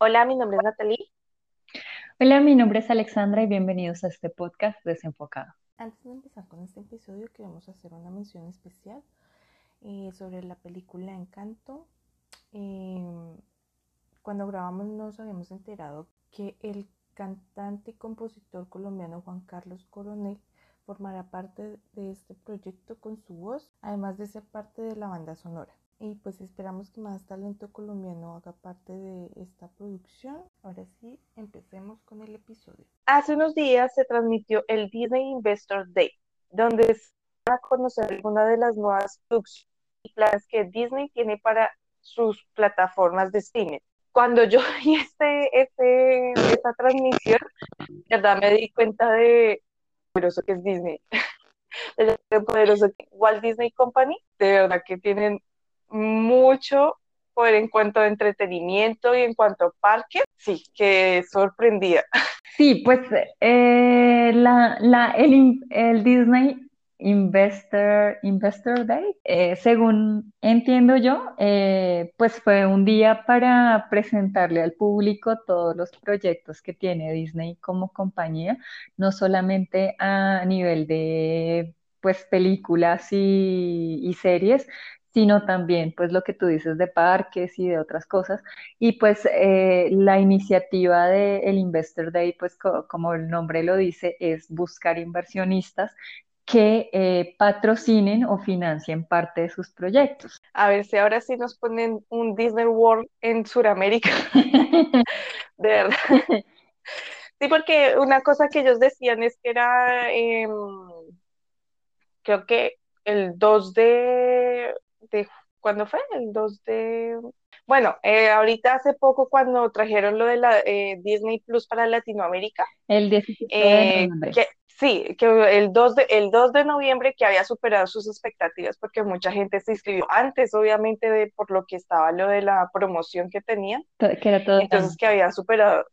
Hola, mi nombre es Natalie. Hola, mi nombre es Alexandra y bienvenidos a este podcast desenfocado. Antes de empezar con este episodio, queremos hacer una mención especial eh, sobre la película Encanto. Em, cuando grabamos nos habíamos enterado que el cantante y compositor colombiano Juan Carlos Coronel formará parte de este proyecto con su voz, además de ser parte de la banda sonora y pues esperamos que más talento colombiano haga parte de esta producción. Ahora sí, empecemos con el episodio. Hace unos días se transmitió el Disney Investor Day, donde se van a conocer algunas de las nuevas producciones y planes que Disney tiene para sus plataformas de streaming. Cuando yo vi este, este, esta transmisión, verdad me di cuenta de poderoso que es Disney, de poderoso que Walt Disney Company, de verdad que tienen mucho por en cuanto a entretenimiento y en cuanto a parques, sí, que sorprendía. Sí, pues eh, la, la, el, el, Disney Investor, Investor Day, eh, según entiendo yo, eh, pues fue un día para presentarle al público todos los proyectos que tiene Disney como compañía, no solamente a nivel de pues películas y series, sino también pues lo que tú dices de parques y de otras cosas. Y pues eh, la iniciativa del Investor Day, pues como el nombre lo dice, es buscar inversionistas que eh, patrocinen o financien parte de sus proyectos. A ver si ahora sí nos ponen un Disney World en Sudamérica. de verdad. Sí, porque una cosa que ellos decían es que era, em, creo que el 2 de de ¿cuándo fue? El 2 de... Bueno, eh, ahorita hace poco cuando trajeron lo de la eh, Disney Plus para Latinoamérica. El 17 de eh, noviembre. sí, que el 2, de, el 2 de noviembre que había superado sus expectativas porque mucha gente se inscribió antes, obviamente, de por lo que estaba lo de la promoción que tenían. Que era todo Entonces, que había superado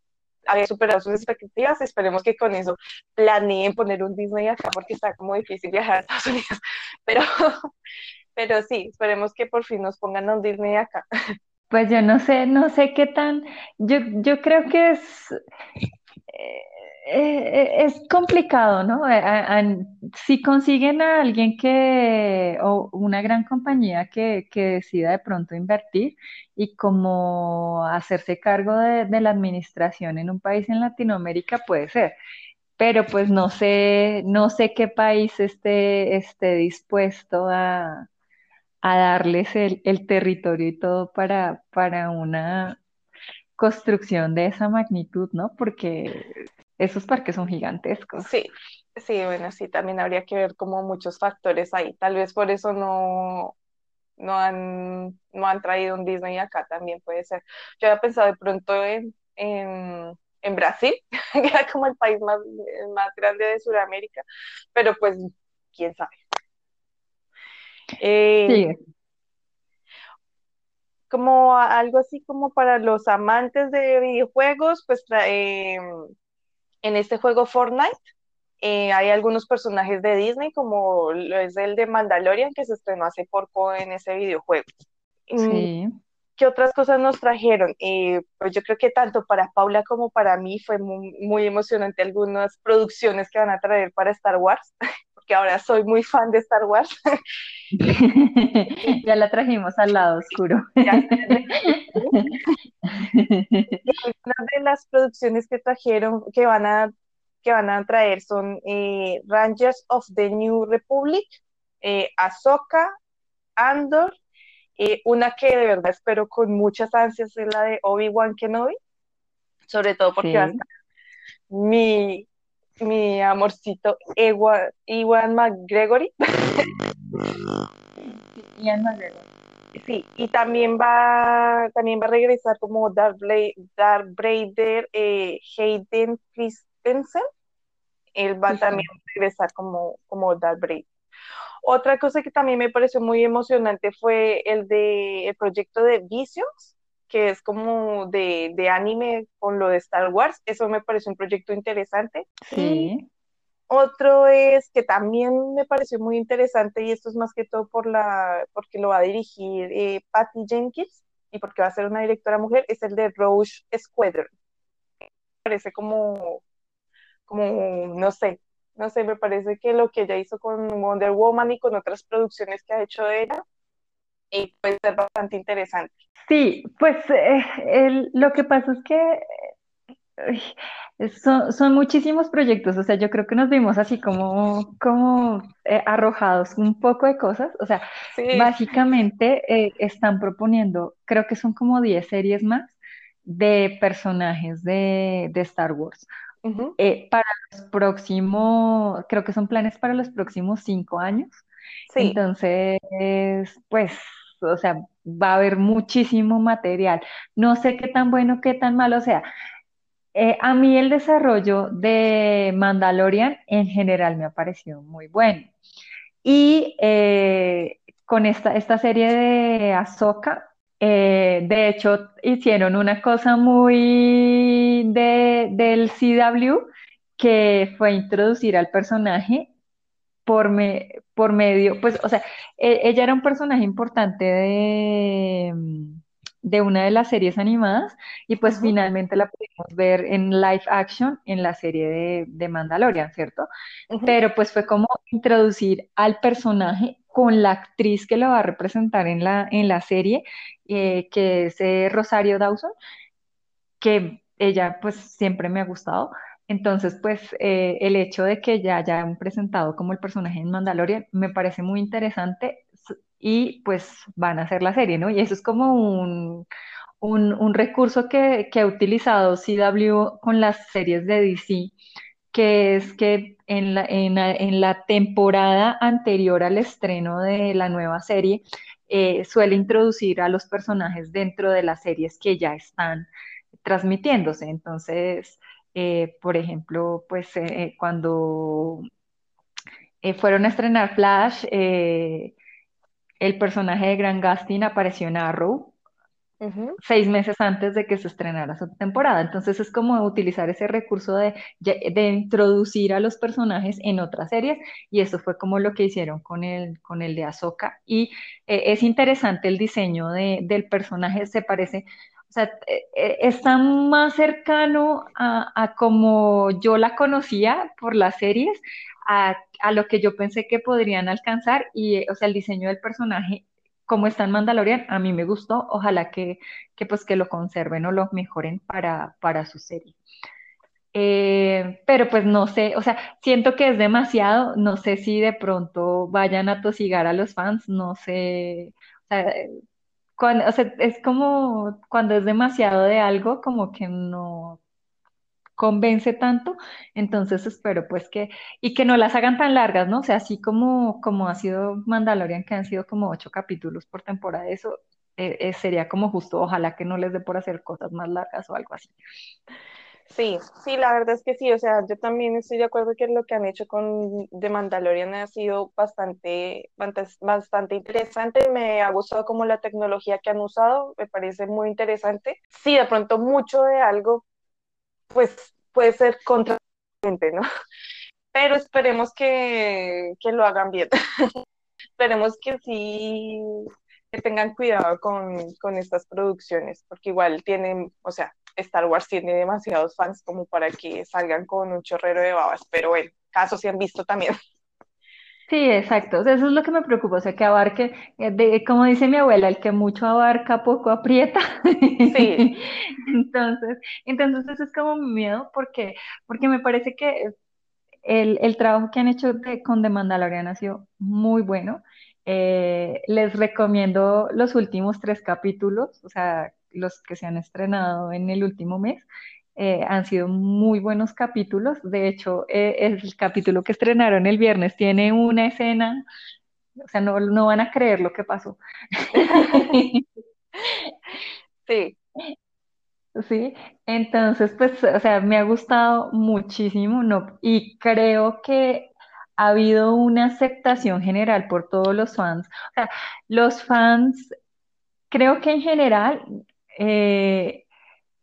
había superado sus expectativas. Esperemos que con eso planeen poner un Disney acá porque está como difícil viajar a Estados Unidos. Pero, pero sí, esperemos que por fin nos pongan un Disney acá. Pues yo no sé, no sé qué tan, yo, yo creo que es, eh, eh, es complicado, ¿no? si consiguen a alguien que, o una gran compañía que, que decida de pronto invertir y como hacerse cargo de, de la administración en un país en Latinoamérica, puede ser pero pues no sé, no sé qué país esté, esté dispuesto a, a darles el, el territorio y todo para, para una construcción de esa magnitud, ¿no? Porque esos parques son gigantescos. Sí, sí, bueno, sí, también habría que ver como muchos factores ahí. Tal vez por eso no, no han, no han traído un Disney acá, también puede ser. Yo había pensado de pronto en, en, en Brasil, que era como el país más, más grande de Sudamérica, pero pues quién sabe. Eh, como algo así como para los amantes de videojuegos, pues eh, en este juego Fortnite eh, hay algunos personajes de Disney, como lo es el de Mandalorian, que se estrenó hace poco en ese videojuego. Mm, sí. ¿Qué otras cosas nos trajeron? pues yo creo que tanto para Paula como para mí fue muy, muy emocionante algunas producciones que van a traer para Star Wars. que ahora soy muy fan de Star Wars. ya la trajimos al lado oscuro. Una de las producciones que trajeron, que van a, que van a traer son eh, Rangers of the New Republic, eh, Ahsoka, Andor, eh, una que de verdad espero con muchas ansias es la de Obi-Wan Kenobi, sobre todo porque va a estar mi mi amorcito Ewan, Iwan McGregory. Ian McGregor. Sí, y también va, también va a regresar como Darth, Vader, eh, Hayden Christensen. Él va también a regresar como, como Darth Vader. Otra cosa que también me pareció muy emocionante fue el de el proyecto de Visions, que es como de, de, anime con lo de Star Wars. Eso me parece un proyecto interesante. Sí. otro es que también me pareció muy interesante y esto es más que todo por la, porque lo va a dirigir eh, Patty Jenkins, y porque va a ser una directora mujer, es el de Roche Squadron. Parece como, como, no sé, no sé, me parece que lo que ella hizo con Wonder Woman y con otras producciones que ha hecho de ella, y puede ser bastante interesante. Sí, pues eh, lo que pasa es que son, muchísimos proyectos, o sea, yo creo que nos vimos así como, como eh, arrojados un poco de cosas, o sea, básicamente eh, están proponiendo, creo que son como 10 series más de personajes de, Star Wars. Eh, para los próximos, creo que son planes para los próximos cinco años. Entonces, pues, o sea, va a haber muchísimo material. No sé qué tan bueno, qué tan malo sea. Eh, a mí el desarrollo de Mandalorian en general me ha parecido muy bueno. Y eh, con esta, esta serie de Ahsoka, eh, de hecho, hicieron una cosa muy del CW, que fue introducir al personaje por, por medio, pues, o sea, e, ella era un personaje importante de de una de las series animadas y pues finalmente la pudimos ver en live action en la serie de, Mandalorian, ¿cierto? Pero pues fue como introducir al personaje con la actriz que lo va a representar en la, en la serie, eh, que es eh, Rosario Dawson, que ella pues siempre me ha gustado. Entonces, pues eh, el hecho de que ya hayan presentado como el personaje en Mandalorian me parece muy interesante y pues van a hacer la serie, ¿no? Y eso es como un, un, recurso que, que, ha utilizado CW con las series de DC, que es que en la, en la, temporada anterior al estreno de la nueva serie, eh, suele introducir a los personajes dentro de las series que ya están transmitiéndose. Entonces, eh, por ejemplo, pues eh, cuando fueron a estrenar Flash, el personaje de Gran Gustin apareció en Arrow seis meses antes de que se estrenara su temporada. Entonces es como utilizar ese recurso de, de, introducir a los personajes en otras series y eso fue como lo que hicieron con el, con el de Ahsoka. Y eh, es interesante el diseño de, del personaje, se parece, sea, eh, eh, está más cercano a, a como yo la conocía por las series, a, lo que yo pensé que podrían alcanzar. Y, o sea, el diseño del personaje, como está en Mandalorian, a mí me gustó, ojalá que, que pues que lo conserven o lo mejoren para, para su serie. Eh, pero pues no sé, o sea, siento que es demasiado, no sé si de pronto vayan a tosigar a los fans, no sé, cuando, o sea, es como cuando es demasiado de algo, como que no, convence tanto, entonces espero pues que, y que no las hagan tan largas, ¿no? O sea, así como, como ha sido Mandalorian, que han sido como ocho capítulos por temporada, eso eh, eh, sería como justo, ojalá que no les dé por hacer cosas más largas o algo así. Sí, sí, la verdad es que sí, o sea, yo también estoy de acuerdo que lo que han hecho con The Mandalorian ha sido bastante, bastante interesante, me ha gustado como la tecnología que han usado, me parece muy interesante. Sí, de pronto mucho de algo pues puede ser contraproducente, ¿no? Pero esperemos que, lo hagan bien. esperemos que sí, que tengan cuidado con, con estas producciones, porque igual tienen, o sea, Star Wars tiene demasiados fans como para que salgan con un chorrero de babas, pero bueno, casos se han visto también. Sí, exacto. eso es lo que me preocupa, o sea, que abarque, eh, de, como dice mi abuela, el que mucho abarca, poco aprieta. Sí. Entonces, entonces eso es como mi miedo, porque, porque me parece que el, el trabajo que han hecho con The Mandalorian ha sido muy bueno. Eh, les recomiendo los últimos tres capítulos, o sea, los que se han estrenado en el último mes. Eh, han sido muy buenos capítulos. De hecho, eh, el capítulo que estrenaron el viernes tiene una escena, o sea, no, no van a creer lo que pasó. sí. Sí, entonces, pues, o sea, me ha gustado muchísimo, no, y creo que ha habido una aceptación general por todos los fans. O sea, los fans, creo que en general, eh,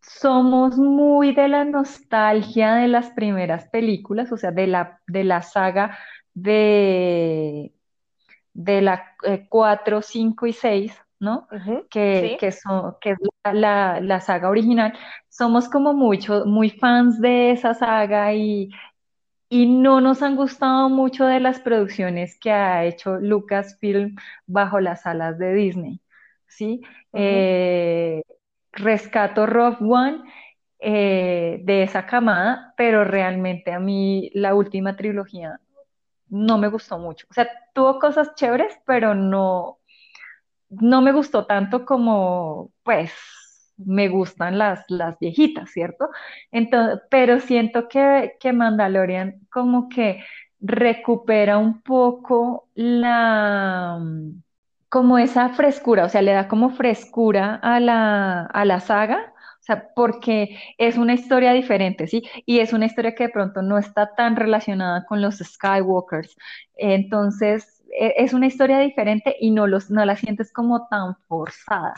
somos muy de la nostalgia de las primeras películas, o sea, de la, de la saga de, de la 4, eh, 5 y 6, ¿no? Que, Sí. que, son, que es la, la- la saga original. Somos como mucho, muy fans de esa saga y, y no nos han gustado mucho de las producciones que ha hecho Lucasfilm bajo las alas de Disney, ¿sí? Eh, rescato Rogue One eh, de esa camada, pero realmente a mí la última trilogía no me gustó mucho. O sea, tuvo cosas chéveres, pero no, no me gustó tanto como, pues, me gustan las, las viejitas, ¿cierto? Entonces, pero siento que, que Mandalorian como que recupera un poco la, como esa frescura, o sea, le da como frescura a la, a la saga. O sea, porque es una historia diferente, ¿sí? Y es una historia que de pronto no está tan relacionada con los Skywalkers. Entonces, e- es una historia diferente y no, los, no la sientes como tan forzada.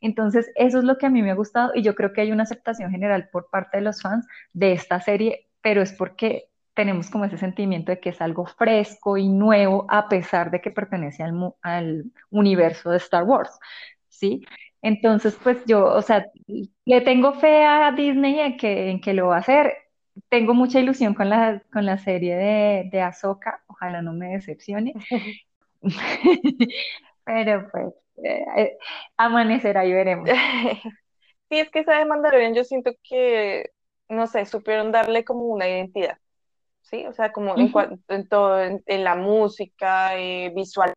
Entonces, eso es lo que a mí me ha gustado y yo creo que hay una aceptación general por parte de los fans de esta serie, pero es porque tenemos como ese sentimiento de que es algo fresco y nuevo a pesar de que pertenece al, al universo de Star Wars, ¿sí? Entonces, pues yo, o sea, le tengo fe a Disney en que, en que lo va a hacer. Tengo mucha ilusión con la, con la serie de, de Ahsoka, ojalá no me decepcione. Pero pues, eh, eh, amanecerá y veremos. Sí, es que esa de Mandalorian yo siento que, no sé, supieron darle como una identidad, ¿sí? O sea, como en, Ujú. cua- en todo, en, en la música, eh, visualmente,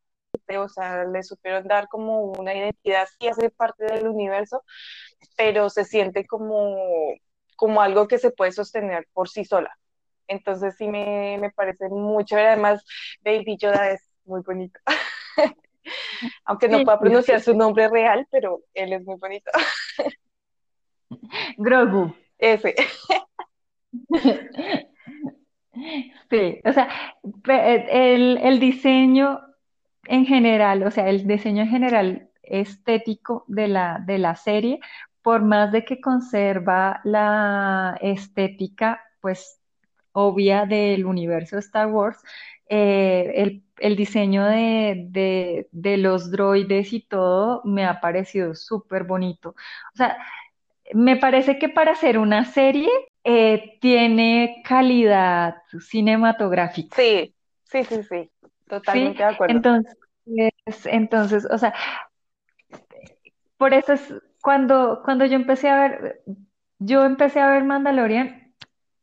o sea, le supieron dar como una identidad, sí hace parte del universo, pero se siente como, como algo que se puede sostener por sí sola. Entonces sí me, me parece mucho, además Baby Yoda es muy bonito, aunque no pueda pronunciar su nombre real, pero él es muy bonito. Grogu. Ese. Sí, o sea, pe- el, el diseño en general, o sea, el diseño en general estético de la, de la serie, por más de que conserva la estética, pues, obvia del universo Star Wars, eh, el, el diseño de, de, de los droides y todo me ha parecido súper bonito. O sea, me parece que para hacer una serie eh, tiene calidad cinematográfica, Sí, sí, sí, sí, ¿sí? totalmente de acuerdo. Entonces, entonces, o sea, por eso es cuando, cuando yo empecé a ver, yo empecé a ver Mandalorian,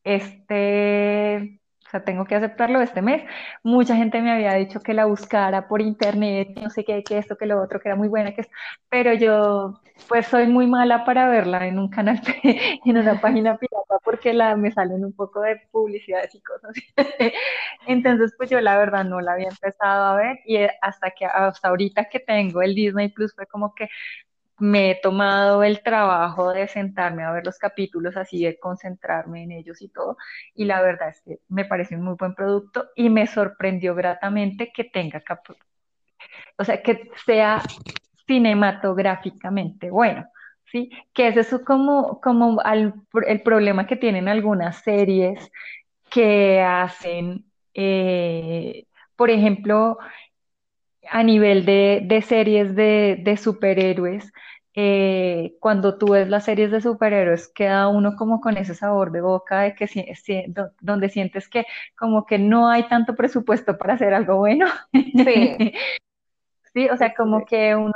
este, o sea, tengo que aceptarlo este mes. Mucha gente me había dicho que la buscara por internet, no sé qué, que esto, que lo otro, que era muy buena, que esto, pero yo, pues soy muy mala para verla en un canal, en una página pirata, porque la, me salen un poco de publicidades y cosas. Entonces, pues yo la verdad no la había empezado a ver y eh, hasta que hasta ahorita que tengo el Disney Plus fue como que me he tomado el trabajo de sentarme a ver los capítulos así, de concentrarme en ellos y todo. Y la verdad es que me parece un muy buen producto y me sorprendió gratamente que tenga, o sea, que sea cinematográficamente bueno. ¿Sí? Que es eso como, como el problema que tienen algunas series que hacen, eh, por ejemplo, a nivel de, de series de, de superhéroes, eh, cuando tú ves las series de superhéroes, queda uno como con ese sabor de boca de que si- si- do- donde sientes que como que no hay tanto presupuesto para hacer algo bueno. Sí, Sí, o sea, sí, como que uno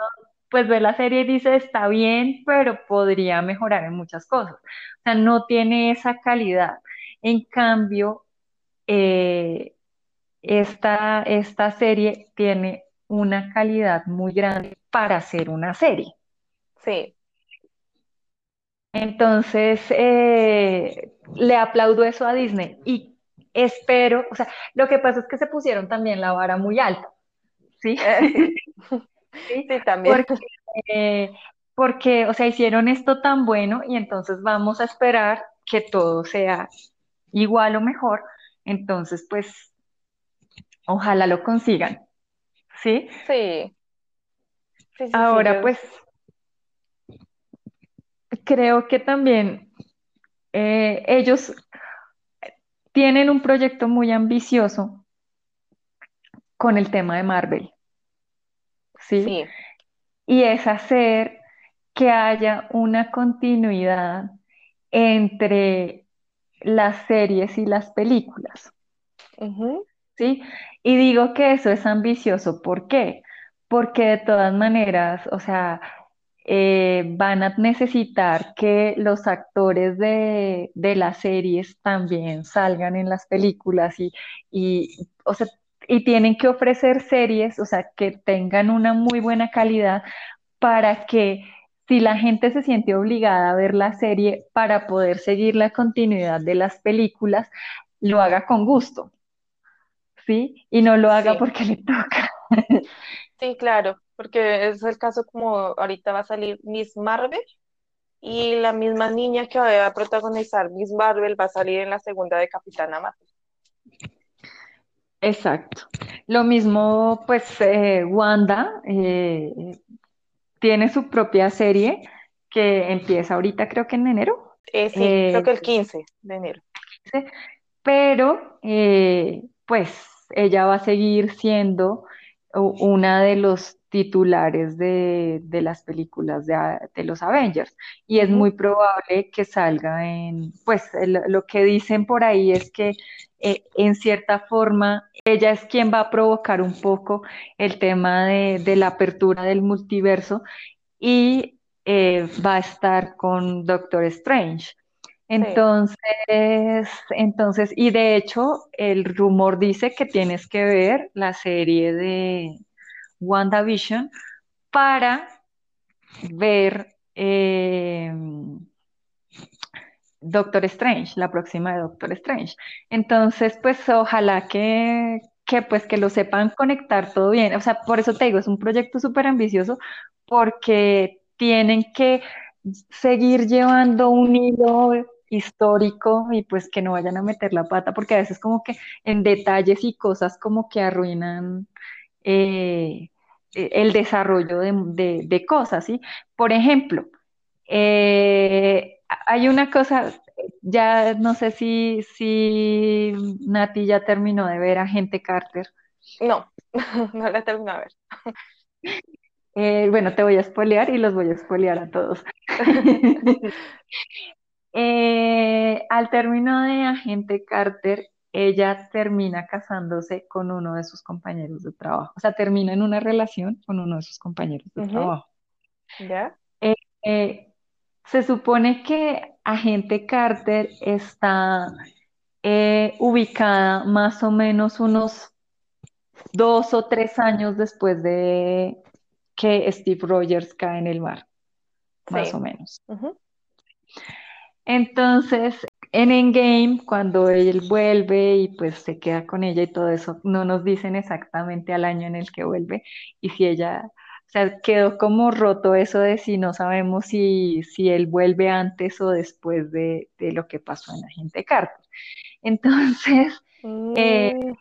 pues ve la serie y dice está bien, pero podría mejorar en muchas cosas. O sea, no tiene esa calidad. En cambio, eh, esta, esta serie tiene una calidad muy grande para ser una serie. Sí, Entonces, eh, le aplaudo eso a Disney y espero, o sea, lo que pasa es que se pusieron también la vara muy alta, ¿sí? eh, sí, ¿Sí? sí, también. Porque, eh, porque, o sea, hicieron esto tan bueno y entonces vamos a esperar que todo sea igual o mejor. Entonces, pues, ojalá lo consigan, ¿sí? Sí, sí, Ahora, yo, pues, creo que también eh, ellos tienen un proyecto muy ambicioso con el tema de Marvel, ¿sí? sí, y es hacer que haya una continuidad entre las series y las películas. ¿Sí? Y digo que eso es ambicioso. ¿Por qué? Porque de todas maneras, o sea, eh, van a necesitar que los actores de, las series también salgan en las películas y, y, o sea, y tienen que ofrecer series, o sea, que tengan una muy buena calidad para que si la gente se siente obligada a ver la serie para poder seguir la continuidad de las películas, lo haga con gusto, ¿sí? Y no lo haga porque le toca. Sí, claro, porque es el caso como ahorita va a salir Miss Marvel y la misma niña que va a protagonizar Miss Marvel va a salir en la segunda de Capitana Marvel. Exacto. Lo mismo, pues, eh, Wanda eh, tiene su propia serie que empieza ahorita, creo que en enero. Eh, sí, creo que el 15 de enero. Pero, pues, ella va a seguir siendo una de los titulares de, las películas de, los Avengers y es muy probable que salga en, pues lo que dicen por ahí es que eh, en cierta forma ella es quien va a provocar un poco el tema de, la apertura del multiverso y eh, va a estar con Doctor Strange. Entonces, entonces, y de hecho, el rumor dice que tienes que ver la serie de WandaVision para ver eh, Doctor Strange, la próxima de Doctor Strange. Entonces, pues ojalá que, que, pues que lo sepan conectar todo bien. O sea, por eso te digo, es un proyecto súper ambicioso porque tienen que seguir llevando un hilo histórico y pues que no vayan a meter la pata porque a veces como que en detalles y cosas como que arruinan eh, el desarrollo de, cosas, ¿sí? Por ejemplo, eh, hay una cosa, ya no sé si, si Nati ya terminó de ver a Gente Carter. No, no la terminó de ver. Eh, bueno, te voy a espolear y los voy a espolear a todos. Eh, al término de Agente Carter, ella termina casándose con uno de sus compañeros de trabajo. O sea, termina en una relación con uno de sus compañeros de trabajo. ¿Ya? Se supone que Agente Carter está eh, ubicada más o menos unos dos o tres años después de que Steve Rogers cae en el mar, más o menos. Entonces, en Endgame, cuando él vuelve y pues se queda con ella y todo eso, no nos dicen exactamente al año en el que vuelve y si ella o sea, quedó como roto eso de si no sabemos si, si él vuelve antes o después de, lo que pasó en Agente Carter. Entonces, eh, mm.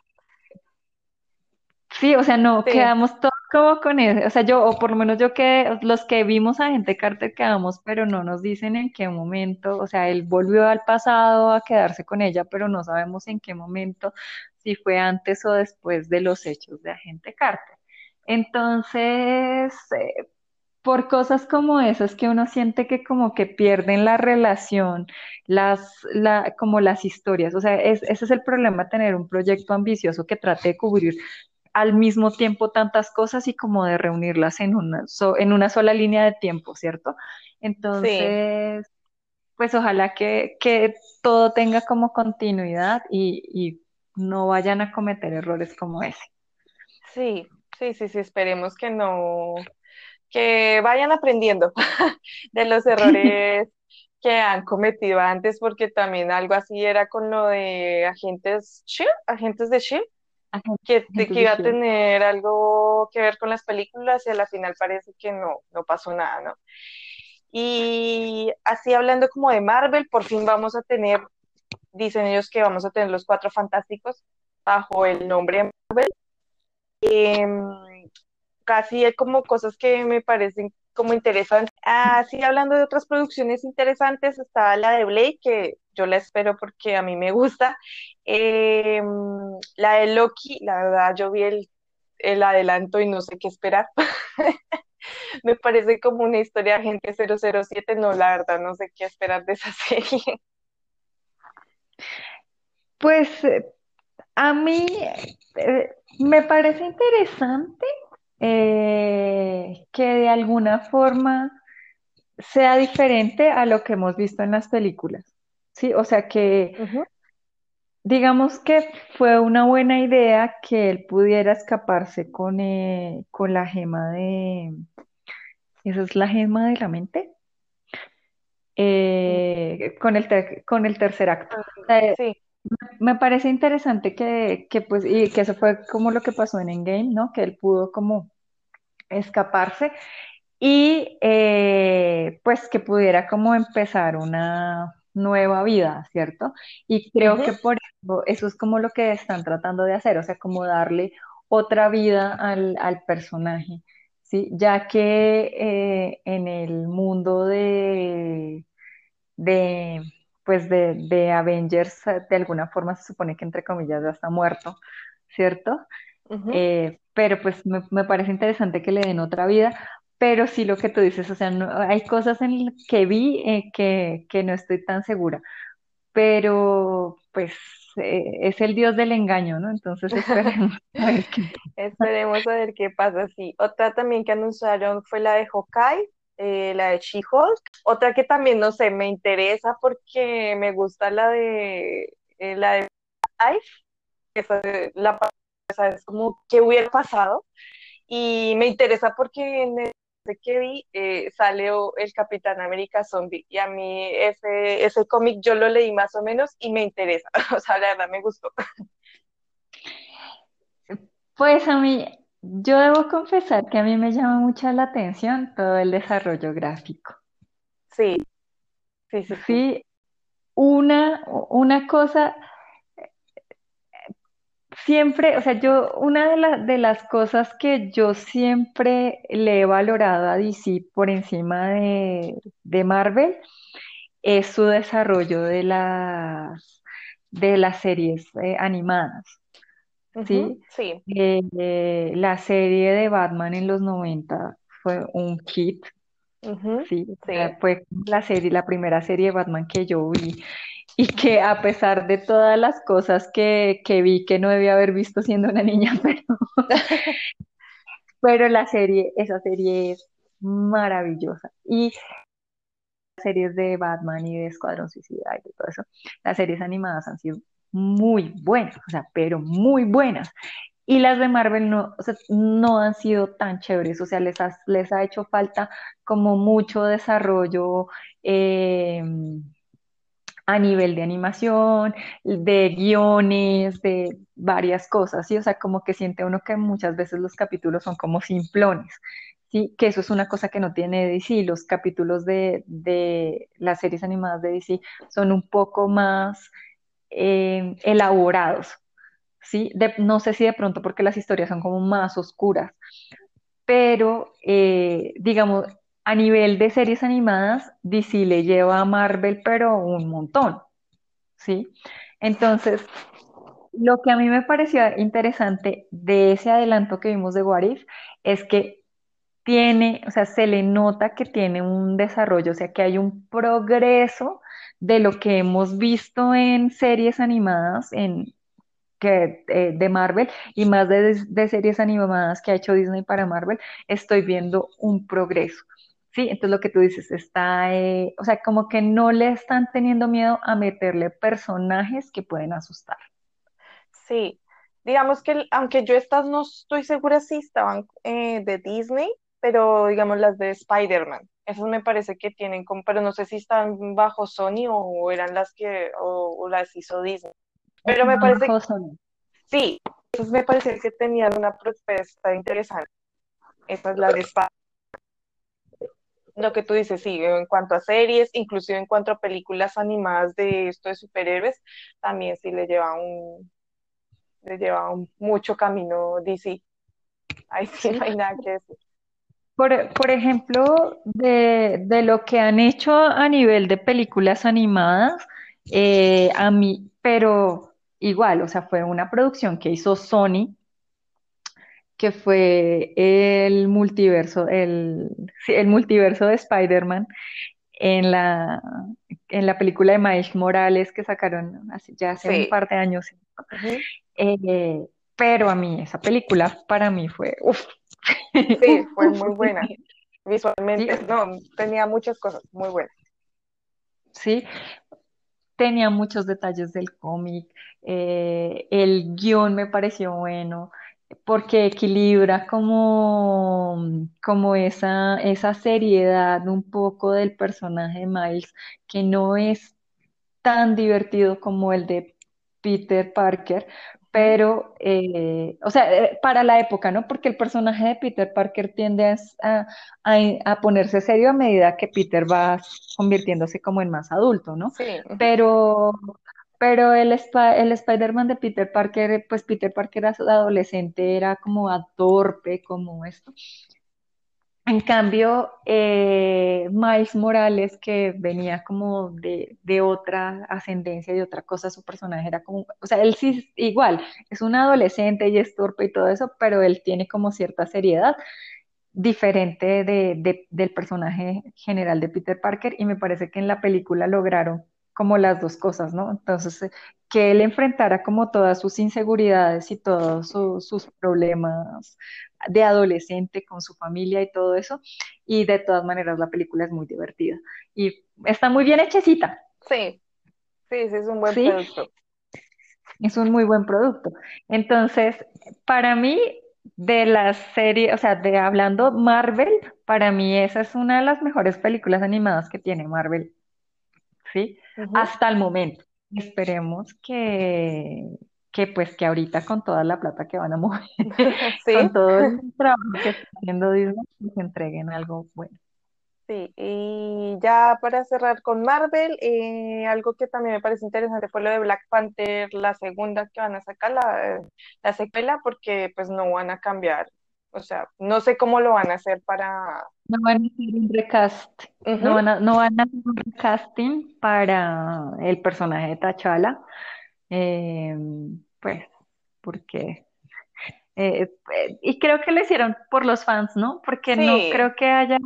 sí, o sea, no, quedamos todos como con eso, o sea, yo, o por lo menos yo que los que vimos a Agente Carter quedamos, pero no nos dicen en qué momento, o sea, él volvió al pasado a quedarse con ella, pero no sabemos en qué momento, si fue antes o después de los hechos de Agente Carter. Entonces, eh, por cosas como esas que uno siente que como que pierden la relación, las, como las historias, o sea, ese es el problema tener un proyecto ambicioso que trate de cubrir al mismo tiempo tantas cosas y como de reunirlas en una, en una sola línea de tiempo, ¿cierto? Entonces, pues ojalá que, todo tenga como continuidad y, y no vayan a cometer errores como ese. Sí, Sí, sí, sí, esperemos que no, que vayan aprendiendo de los errores que han cometido antes, porque también algo así era con lo de agentes Shield, agentes de Shield, que, que iba a tener algo que ver con las películas y a la final parece que no, no pasó nada, ¿no? Y así hablando como de Marvel, por fin vamos a tener, dicen ellos que vamos a tener los cuatro fantásticos bajo el nombre Marvel Em, casi hay como cosas que me parecen como interesantes. Así hablando de otras producciones interesantes, está la de Blake, que yo la espero porque a mí me gusta. Em, la de Loki, la verdad, yo vi el, el adelanto y no sé qué esperar. me parece como una historia de Agente 007, no, la verdad, no sé qué esperar de esa serie. Pues eh, a mí eh, me parece interesante eh, que de alguna forma sea diferente a lo que hemos visto en las películas. Sí, o sea que digamos que fue una buena idea que él pudiera escaparse con, eh, con la gema de... ¿Esa es la gema de la mente? Eh, con el, ter- con el tercer acto. ah, Sí, Me parece interesante que, que, pues, y que eso fue como lo que pasó en Endgame, ¿no? Que él pudo como escaparse y eh, pues que pudiera como empezar una nueva vida, ¿cierto? Y creo que por eso, eso es como lo que están tratando de hacer, o sea, como darle otra vida al, al personaje, ¿sí? Ya que eh, en el mundo de de, pues de, de Avengers, de alguna forma se supone que entre comillas ya está muerto, ¿cierto? Eh, pero pues me, me parece interesante que le den otra vida, pero sí lo que tú dices, o sea, no- hay cosas en que vi eh, que, que no estoy tan segura, pero pues eh, es el dios del engaño, ¿no? Entonces esperemos a ver qué. Esperemos a ver qué pasa. Sí, otra también que anunciaron fue la de Hawkeye, eh, la de She-Hulk. Otra que también, no sé, me interesa porque me gusta la de eh, la de Life, que esa la esa es como qué hubiera pasado. Y me interesa porque en el que vi eh, sale o- el Capitán América Zombie. Y a mí ese, ese cómic yo lo leí más o menos y me interesa. O sea, la verdad me gustó. Pues a mí, yo debo confesar que a mí me llama mucho la atención todo el desarrollo gráfico. Sí, sí, sí, sí. Sí, una, una cosa, siempre, o sea, yo, una de, la- de las cosas que yo siempre le he valorado a DC por encima de, de Marvel es su desarrollo de las, de las series eh, animadas, Ujú, ¿sí? sí. Eh, eh, la serie de Batman en los 90 fue un hit, Ujú, ¿sí? O sí. sea, fue la serie, la primera serie de Batman que yo vi y que a pesar de todas las cosas que, que vi que no debía haber visto siendo una niña, pero, pero la serie, esa serie es maravillosa. Y series de Batman y de Escuadrón Suicida y de todo eso, las series animadas han sido muy buenas, o sea, pero muy buenas. Y las de Marvel no, o sea, no han sido tan chéveres, o sea, les ha, les ha hecho falta como mucho desarrollo. eh, a nivel de animación, de guiones, de varias cosas, ¿sí? O sea, como que siente uno que muchas veces los capítulos son como simplones, ¿sí? Que eso es una cosa que no tiene DC, los capítulos de, de las series animadas de DC son un poco más eh, elaborados, ¿sí? No sé si de pronto porque las historias son como más oscuras, pero eh, digamos, a nivel de series animadas, DC le lleva a Marvel, pero un montón. ¿sí? Entonces, lo que a mí me pareció interesante de ese adelanto que vimos de What es que tiene, o sea, se le nota que tiene un desarrollo, o sea, que hay un progreso de lo que hemos visto en series animadas en, que, eh, de Marvel y más de series animadas que ha hecho Disney para Marvel, estoy viendo un progreso. Sí, entonces lo que tú dices está, eh, o sea, como que no le están teniendo miedo a meterle personajes que pueden asustar. Sí, digamos que aunque yo estas no estoy segura si estaban eh, de Disney, pero digamos las de Spider-Man, esas me parece que tienen como, pero no sé si están bajo Sony o eran las que, o, o las hizo Disney. Pero me parece, Sony. sí, esas me parece que tenían una propuesta interesante. Esa es la de Spider-Man. Lo que tú dices, sí, en cuanto a series, inclusive en cuanto a películas animadas de esto de superhéroes, también sí le lleva un, le lleva un, mucho camino DC. Ahí sí no hay nada que decir. Por, por ejemplo, de, de lo que han hecho a nivel de películas animadas, eh, a mí, pero igual, o sea, fue una producción que hizo Sony que fue el multiverso, el, el multiverso de Spider-Man en la, en la película de Miles Morales que sacaron hace, ya hace un Sí, par de años. Eh, pero a mí, esa película para mí fue, uf, Sí, fue muy buena sí, visualmente. No, tenía muchas cosas muy buenas. sí, tenía muchos detalles del cómic, eh, el guion me pareció bueno, porque equilibra como, como esa, esa seriedad un poco del personaje de Miles, que no es tan divertido como el de Peter Parker, pero, eh, o sea, eh, para la época, ¿no? Porque el personaje de Peter Parker tiende a, a- ponerse serio a medida que Peter va convirtiéndose como en más adulto, ¿no? Sí, Pero, pero el, el Spider-Man de Peter Parker, pues Peter Parker era adolescente, era como a torpe, como esto. En cambio, eh, Miles Morales, que venía como de, de otra ascendencia, de otra cosa, su personaje era como, o sea, él sí, igual, es un adolescente y es torpe y todo eso, pero él tiene como cierta seriedad diferente de, de- del personaje general de Peter Parker y me parece que en la película lograron como las dos cosas, ¿no? Entonces, eh, que él enfrentara como todas sus inseguridades y todos su- sus problemas de adolescente con su familia y todo eso, y de todas maneras la película es muy divertida y está muy bien hechecita, sí, sí, sí, es un buen ¿sí? producto. Es un muy buen producto. Entonces, para mí, de las series, o sea, de hablando Marvel, para mí esa es una de las mejores películas animadas que tiene Marvel, ¿sí? Hasta el momento. Esperemos que, que pues que ahorita con toda la plata que van a mover, Sí, con todo el trabajo que está haciendo Disney, nos entreguen algo bueno. sí. Y ya para cerrar con Marvel, eh, algo que también me parece interesante fue lo de Black Panther, la segunda que van a sacar, la, la secuela, porque pues no van a cambiar. O sea, no sé cómo lo van a hacer para... No van a hacer un recast, no van a, no van a hacer un recasting para el personaje de T'Challa, eh, pues, porque, eh, eh, y creo que lo hicieron por los fans, ¿no? Porque no creo que haya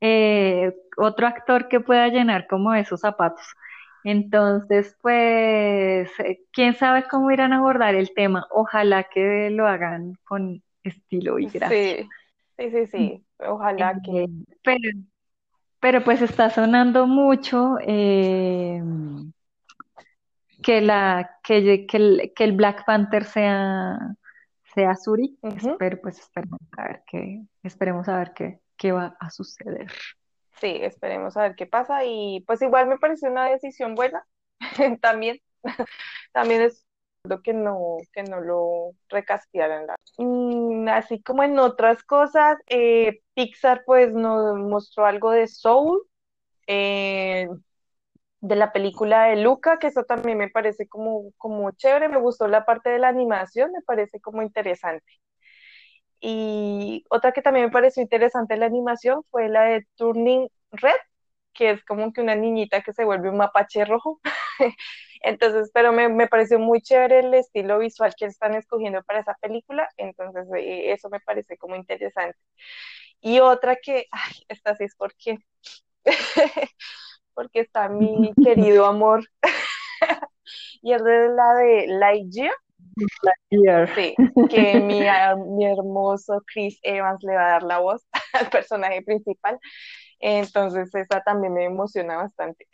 eh, otro actor que pueda llenar como esos zapatos. Entonces, pues, quién sabe cómo irán a abordar el tema. Ojalá que lo hagan con estilo y gracia. sí, sí, sí, sí. Ojalá que... Eh, pero Pero pues está sonando mucho eh, que la que, que el, que el Black Panther sea sea Suri. Espero, pues esperemos a ver qué, esperemos a ver qué, qué va a suceder. Sí, esperemos a ver qué pasa. Y pues igual me pareció una decisión buena también. También es lo que no, que no lo recastearan. Mm, así como en otras cosas, eh, Pixar pues nos mostró algo de Soul, eh, de la película de Luca, que eso también me parece como, como chévere, me gustó la parte de la animación, me parece como interesante. Y otra que también me pareció interesante la animación fue la de Turning Red, que es como que una niñita que se vuelve un mapache rojo. Entonces, pero me, me, pareció muy chévere el estilo visual que están escogiendo para esa película, entonces eh, eso me parece como interesante. Y otra que, ay, esta sí es porque, porque está mi querido amor, y es la de Lightyear, Here. sí, que mi, mi hermoso Chris Evans le va a dar la voz al personaje principal, entonces esa también me emociona bastante.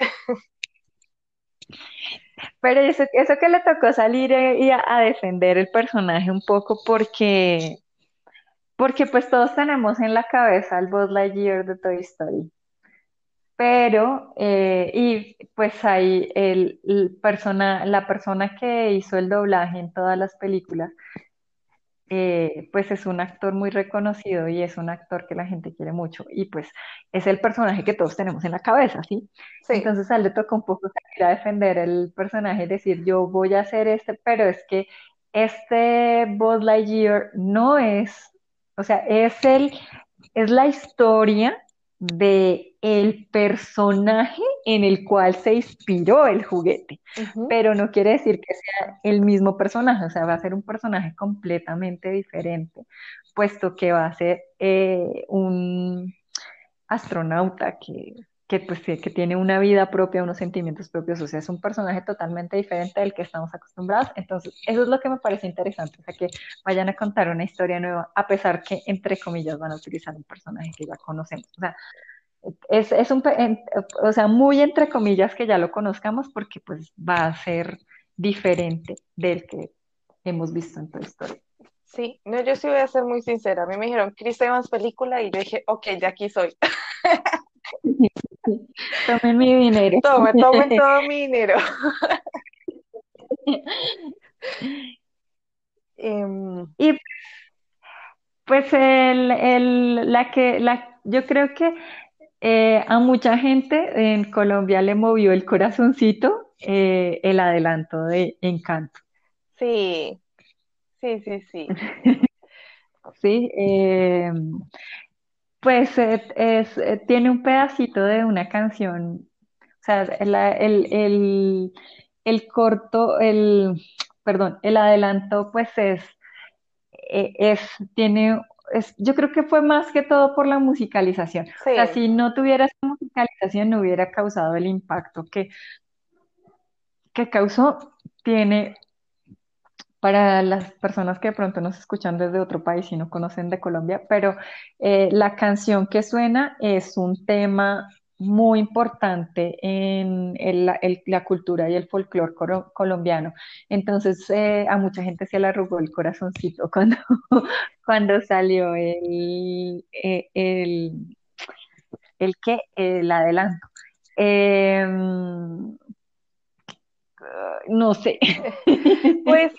Pero eso, eso que le tocó salir eh, y a, defender el personaje un poco porque, porque pues todos tenemos en la cabeza al Buzz Lightyear de Toy Story. Pero, eh, y pues ahí el persona, la persona que hizo el doblaje en todas las películas, eh, pues es un actor muy reconocido y es un actor que la gente quiere mucho. Y pues es el personaje que todos tenemos en la cabeza, ¿sí? Sí, Entonces a él le tocó un poco salir a defender el personaje y decir, yo voy a hacer este, pero es que este Buzz Lightyear no es, o sea, es el, es la historia de el personaje en el cual se inspiró el juguete, pero no quiere decir que sea el mismo personaje, o sea, va a ser un personaje completamente diferente, puesto que va a ser eh, un astronauta que que, pues, que tiene una vida propia, unos sentimientos propios, o sea, es un personaje totalmente diferente del que estamos acostumbrados. Entonces, eso es lo que me parece interesante, o sea, que vayan a contar una historia nueva, a pesar que, entre comillas, van a utilizar un personaje que ya conocemos. O sea, es, es un, o sea, muy entre comillas que ya lo conozcamos porque pues va a ser diferente del que hemos visto en Toy Story. Sí, no, yo sí voy a ser muy sincera. A mí me dijeron Chris Evans película y yo dije, ok, ya aquí soy. Tomen mi dinero. Tome, tomen todo mi dinero. Em, y pues el, el, la que, la, yo creo que eh, a mucha gente en Colombia le movió el corazoncito eh, el adelanto de Encanto. Sí, sí, sí, sí. sí, em, pues es, eh, tiene un pedacito de una canción, o sea, el, corto, el, perdón, el adelanto, pues es, e, es, tiene, es, yo creo que fue más que todo por la musicalización. O sea, si no tuviera esa musicalización, no hubiera causado el impacto que, que causó. Tiene para las personas que de pronto nos escuchan desde otro país y no conocen de Colombia, pero eh, la canción que suena es un tema muy importante en la cultura y el folclore colombiano. Entonces, eh, a mucha gente se le arrugó el corazoncito cuando, salió el, eh, el, el, ¿qué? el adelanto. Em, no sé. Pues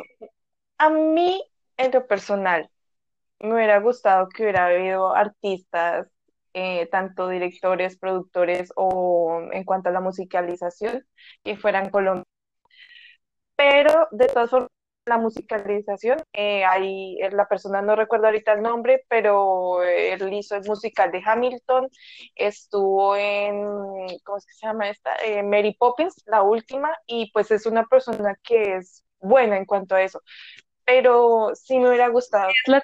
a mí, en lo personal, me hubiera gustado que hubiera habido artistas, eh, tanto directores, productores o en cuanto a la musicalización, que fueran colombianos. Pero de todas formas, la musicalización, eh, eh, la persona no recuerdo ahorita el nombre, pero él hizo el musical de Hamilton, estuvo en, ¿cómo es que se llama esta? Mary Poppins, la última, y pues es una persona que es buena en cuanto a eso pero sí me hubiera gustado. Es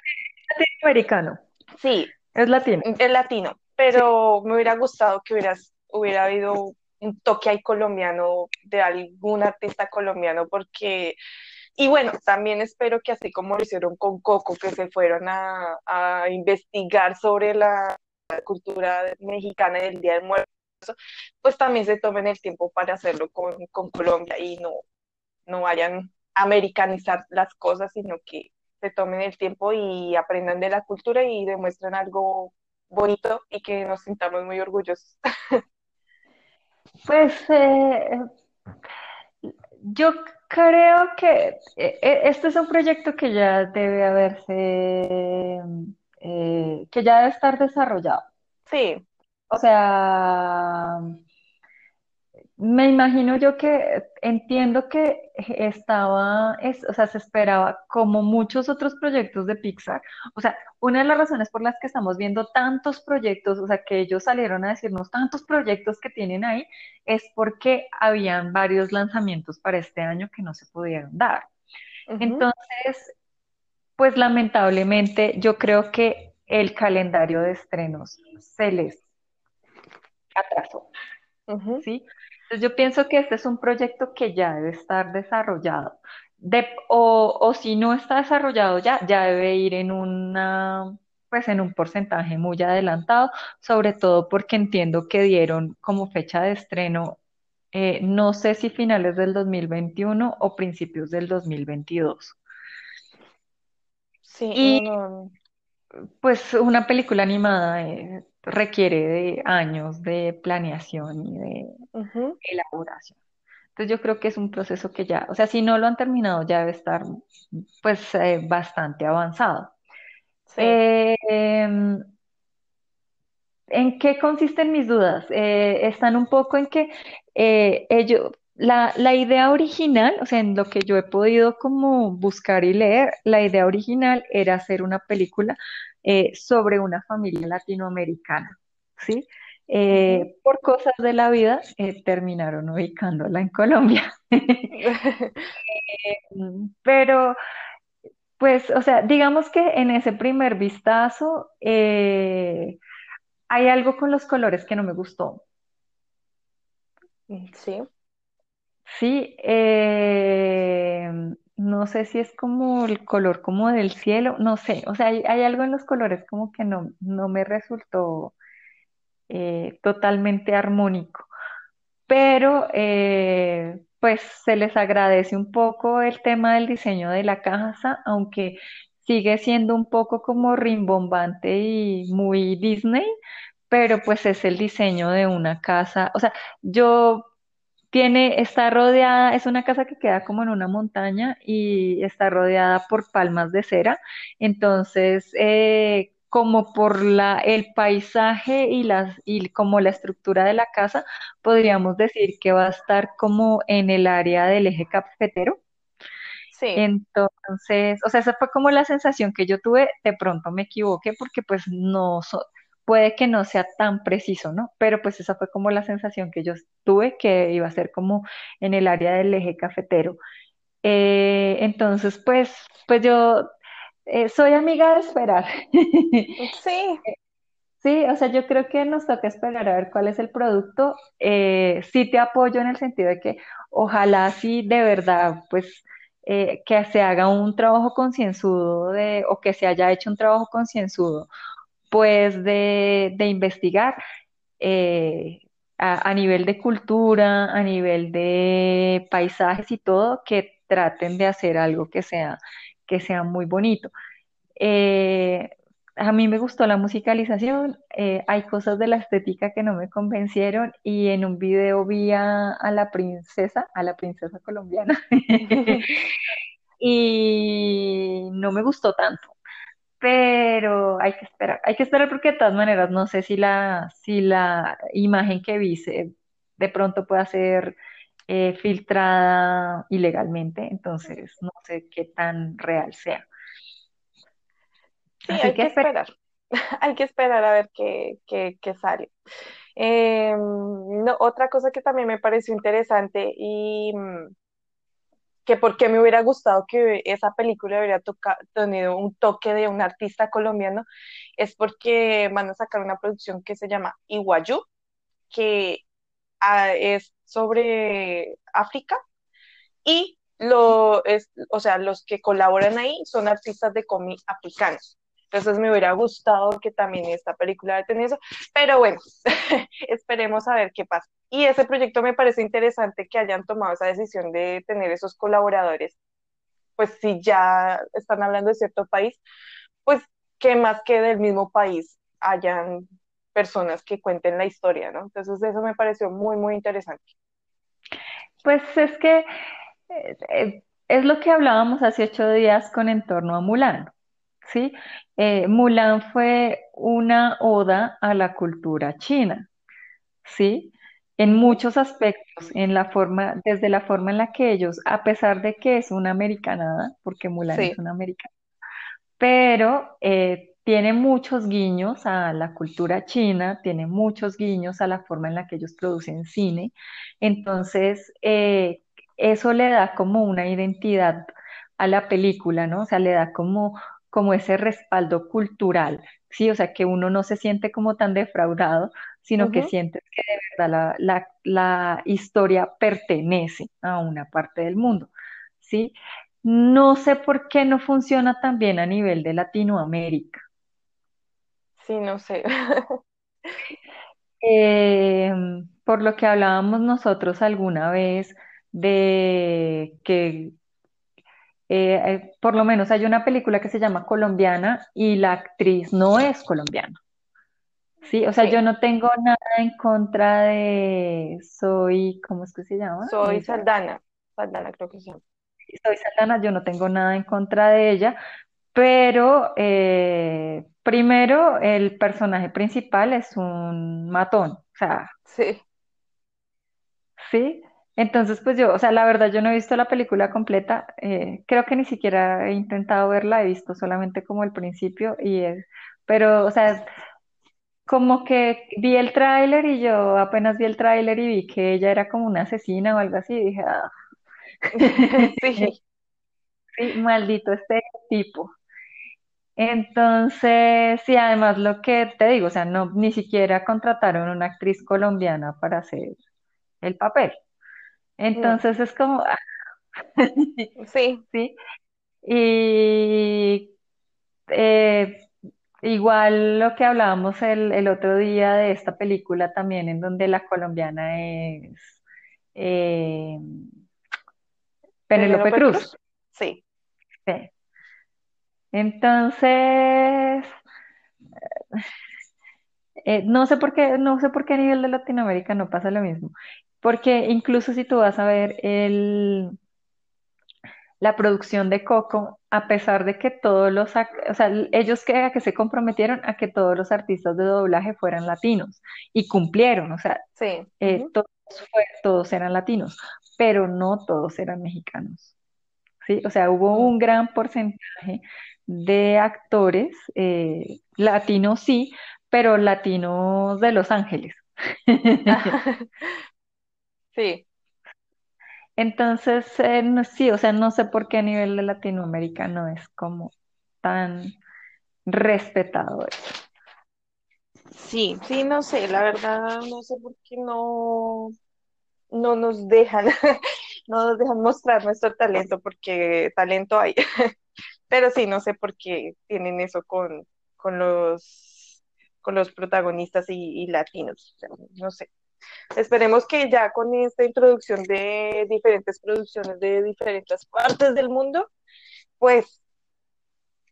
latinoamericano. Sí. Es latino. Es latino, pero me hubiera gustado que hubieras, hubiera habido un toque ahí colombiano de algún artista colombiano, porque, y bueno, también espero que así como lo hicieron con Coco, que se fueron a, a investigar sobre la cultura mexicana y el Día del Muerto, pues también se tomen el tiempo para hacerlo con, con Colombia y no, no vayan americanizar las cosas, sino que se tomen el tiempo y aprendan de la cultura y demuestren algo bonito y que nos sintamos muy orgullosos. Pues eh, yo creo que eh, este es un proyecto que ya debe haberse, eh, que ya debe estar desarrollado. Sí. O sea, me imagino yo que entiendo que estaba, o sea, se esperaba como muchos otros proyectos de Pixar. O sea, una de las razones por las que estamos viendo tantos proyectos, o sea, que ellos salieron a decirnos tantos proyectos que tienen ahí, es porque habían varios lanzamientos para este año que no se pudieron dar. Entonces, pues lamentablemente yo creo que el calendario de estrenos se les atrasó. ¿Sí? Yo pienso que este es un proyecto que ya debe estar desarrollado. o, si no está desarrollado ya, ya debe ir en una, pues en un porcentaje muy adelantado, sobre todo porque entiendo que dieron como fecha de estreno, eh, no sé si finales del 2021 o principios del 2022. Sí, y, pues una película animada eh, requiere de años de planeación y de elaboración. Entonces yo creo que es un proceso que ya, o sea, si no lo han terminado ya debe estar pues eh, bastante avanzado. Em, ¿En qué consisten mis dudas? Eh, están un poco en que ellos, la, la, idea original, o sea, en lo que yo he podido como buscar y leer, la idea original era hacer una película eh, sobre una familia latinoamericana, ¿sí? Eh, por cosas de la vida, eh, terminaron ubicándola en Colombia. Mm, Pero, pues, o sea, digamos que en ese primer vistazo hay algo con los colores que no me gustó. Sí, Sí, eh, no sé si es como el color como del cielo, no sé, o sea, hay, algo en los colores como que no, no me resultó eh, totalmente armónico, pero eh, pues se les agradece un poco el tema del diseño de la casa, aunque sigue siendo un poco como rimbombante y muy Disney, pero pues es el diseño de una casa, o sea, yo tiene, está rodeada, es una casa que queda como en una montaña y está rodeada por palmas de cera. Entonces, eh, como por la, el paisaje y las, y como la estructura de la casa, podríamos decir que va a estar como en el área del eje cafetero. sí, Entonces, o sea, esa fue como la sensación que yo tuve, de pronto me equivoqué porque pues no, so- puede que no sea tan preciso, ¿no? Pero pues esa fue como la sensación que yo tuve que iba a ser como en el área del eje cafetero. Eh, entonces, pues, pues yo eh, soy amiga de esperar. sí, Sí, o sea, yo creo que nos toca esperar a ver cuál es el producto. Eh, sí te apoyo en el sentido de que ojalá sí de verdad, pues, eh, que se haga un trabajo concienzudo de, o que se haya hecho un trabajo concienzudo, pues, de, de investigar eh, a, a nivel de cultura, a nivel de paisajes y todo, que traten de hacer algo que sea, que sea muy bonito. Eh, a mí me gustó la musicalización, eh, hay cosas de la estética que no me convencieron y en un video vi a, a la princesa, a la princesa colombiana, y no me gustó tanto, pero hay que esperar, hay que esperar porque de todas maneras no sé si la, si la imagen que vi se- de pronto pueda ser eh, filtrada ilegalmente, entonces no sé qué tan real sea. sí, Así hay que que esperar. Hay que esperar a ver qué, qué, qué sale. Eh, no, otra cosa que también me pareció interesante y mm, que porque me hubiera gustado que esa película hubiera tenido un toque de un artista colombiano, es porque van a sacar una producción que se llama Iguayú, que ah, es sobre África y lo es, o sea, los que colaboran ahí son artistas de cómic africanos. Entonces me hubiera gustado que también esta película haya tenido eso, pero bueno, esperemos a ver qué pasa. Y ese proyecto me parece interesante que hayan tomado esa decisión de tener esos colaboradores, pues si ya están hablando de cierto país, pues que más que del mismo país hayan personas que cuenten la historia, ¿no? Entonces eso me pareció muy, muy interesante. Pues es que eh, eh, es lo que hablábamos hace ocho días con en torno a Mulan, ¿sí? Eh, Mulan fue una oda a la cultura china, ¿sí? En muchos aspectos, en la forma, desde la forma en la que ellos, a pesar de que es una americanada, porque Mulan es una americana, pero eh, tiene muchos guiños a la cultura china, tiene muchos guiños a la forma en la que ellos producen cine. Entonces, eh, eso le da como una identidad a la película, ¿no? O sea, le da como, como ese respaldo cultural, ¿sí? O sea, que uno no se siente como tan defraudado, sino que Ujú. siente que de verdad la, la la historia pertenece a una parte del mundo, ¿sí? No sé por qué no funciona tan bien a nivel de Latinoamérica. Sí, no sé. Eh, por lo que hablábamos nosotros alguna vez de que eh, eh, por lo menos hay una película que se llama Colombiana y la actriz no es colombiana. Sí, o sea, yo no tengo nada en contra de Soy, ¿cómo es que se llama? soy Ella. Saldana. Saldana creo que sí. Soy Saldana, yo no tengo nada en contra de ella, Pero eh, primero el personaje principal es un matón, o sea, Sí. ¿sí? Entonces, pues yo, o sea, la verdad yo no he visto la película completa, eh, creo que ni siquiera he intentado verla, he visto solamente como el principio y es, pero, o sea, como que vi el tráiler y yo apenas vi el tráiler y vi que ella era como una asesina o algo así, y dije, ah, Sí, sí, maldito este tipo. Entonces, sí, además lo que te digo, o sea, no, ni siquiera contrataron una actriz colombiana para hacer el papel. No, Entonces es como, ah, sí, sí. Y eh, igual lo que hablábamos el, el otro día de esta película también, en donde la colombiana es eh, Penélope Penélope Cruz. Cruz, sí. Sí. Entonces, eh, no sé por qué, no sé por qué a nivel de Latinoamérica no pasa lo mismo. Porque incluso si tú vas a ver el, la producción de Coco, a pesar de que todos los, o sea, ellos que, a que se comprometieron a que todos los artistas de doblaje fueran latinos y cumplieron, o sea, Sí, eh, ujú, todos, fue- todos eran latinos, pero no todos eran mexicanos, ¿sí? O sea, hubo mm. un gran porcentaje de actores eh, latinos, sí, pero latinos de Los Ángeles. Sí, Entonces, eh, no- sí, o sea, no sé por qué a nivel de Latinoamérica no es como tan respetado eso. sí, sí, no sé, la verdad no sé por qué no, no nos dejan, no nos dejan mostrar nuestro talento, porque talento hay, pero sí, no sé por qué tienen eso con, con los, con los protagonistas y, y latinos, o sea, no sé. Esperemos que ya con esta introducción de diferentes producciones de diferentes partes del mundo, pues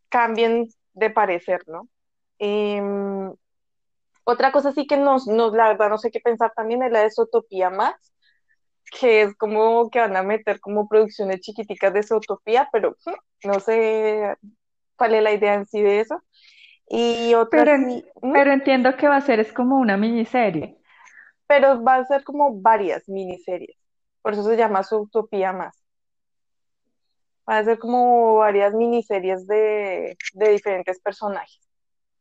cambien de parecer, ¿no? Em, otra cosa sí que nos, nos, la verdad no sé qué pensar también es la de Zootopia más, que es como que van a meter como producciones chiquiticas de Zootopia, pero hmm, no sé cuál es la idea en sí de eso. Y otra Pero, sí, pero entiendo que va a ser es como una miniserie. Pero va a ser como varias miniseries, por eso se llama Zootopia más. Va a ser como varias miniseries de, de diferentes personajes.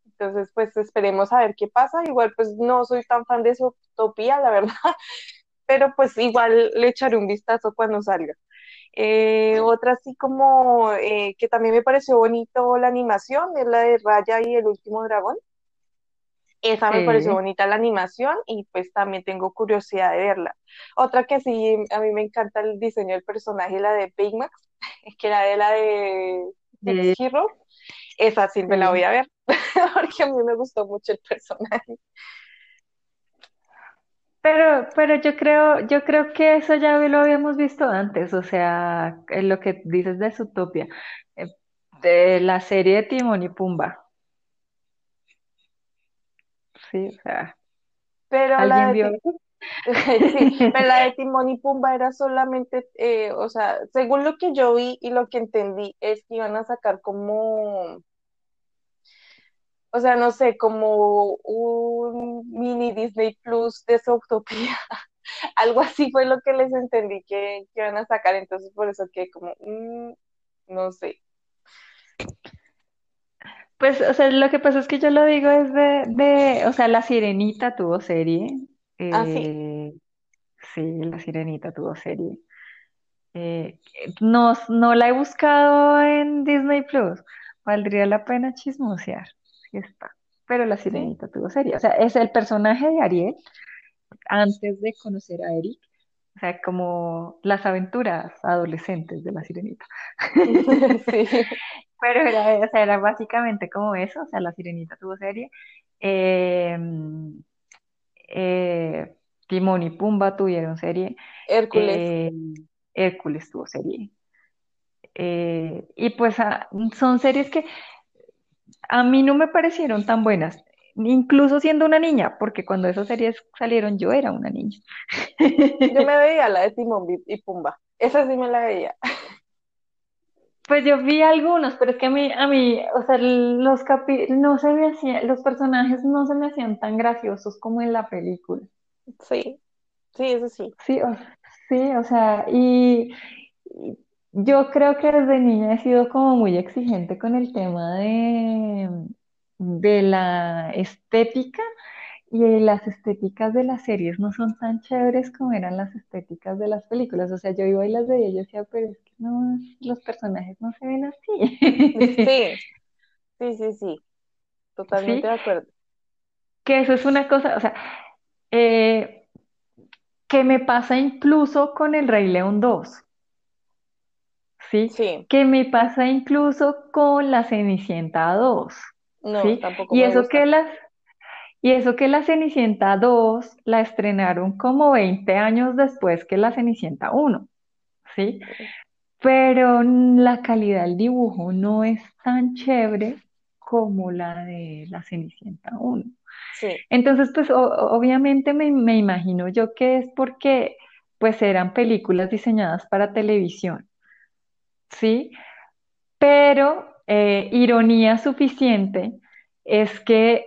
Entonces, pues esperemos a ver qué pasa. Igual, pues no soy tan fan de Zootopia, la verdad, pero pues igual le echaré un vistazo cuando salga. Eh, otra así como eh, que también me pareció bonito la animación es la de Raya y el último dragón. Esa me pareció bonita la animación y pues también tengo curiosidad de verla. Otra que sí, a mí me encanta el diseño del personaje, la de Baymax, que era de la de Six sí, Hero. Esa sí me la voy a ver porque a mí me gustó mucho el personaje. Pero, pero yo creo, yo creo que eso ya lo habíamos visto antes, o sea, en lo que dices de Zootopia, eh, de la serie de Timón y Pumba, sí, o sea, Pero la ¿alguien de vio Ti- eso? sí, pero la de Timón y Pumba era solamente, eh, o sea, según lo que yo vi y lo que entendí, es que iban a sacar como, o sea, no sé, como un mini Disney Plus de Zootopia. Algo así fue lo que les entendí que, que iban a sacar, entonces por eso que como, mm, no sé. Pues, o sea, lo que pasa es que yo lo digo es de, de, o sea, La Sirenita tuvo serie, Ah, sí, eh, sí, La Sirenita tuvo serie. Eh, no, no la he buscado en Disney Plus. Valdría la pena chismosear. Sí está. Pero la. Sirenita tuvo serie. O sea, es el personaje de Ariel antes de conocer a Eric. O sea, como las aventuras adolescentes de la Sirenita. Sí, Pero era, o sea, era básicamente como eso. O sea, la Sirenita tuvo serie. Eh, eh, Timón y Pumba tuvieron serie. Hércules. Eh, Hércules tuvo serie. Eh, y pues ah, son series que a mí no me parecieron tan buenas, incluso siendo una niña, porque cuando esas series salieron yo era una niña. Yo me veía la de Timón y Pumba. Esa sí me la veía. Pues yo vi algunos, pero es que a mí, a mí, o sea, los capi no se me hacían, los personajes no se me hacían tan graciosos como en la película. Sí, sí, eso sí. Sí, o, sí, o sea, y, y yo creo que desde niña he sido como muy exigente con el tema de, de la estética y las estéticas de las series no son tan chéveres como eran las estéticas de las películas. O sea, yo iba y las veía y yo decía, pero es que no, los personajes no se ven así. Sí, sí, sí, sí, totalmente ¿Sí? de acuerdo. Que eso es una cosa, o sea, eh, que me pasa incluso con El Rey León 2, ¿sí? Sí, Que me pasa incluso con La Cenicienta 2, no, ¿sí? tampoco Y me eso que las, y eso que La Cenicienta 2 la estrenaron como 20 años después que La Cenicienta 1, ¿sí? Pero la calidad del dibujo no es tan chévere como la de La Cenicienta 1. Sí, Entonces, pues obviamente me, me imagino yo que es porque pues eran películas diseñadas para televisión, ¿sí? Pero eh, ironía suficiente es que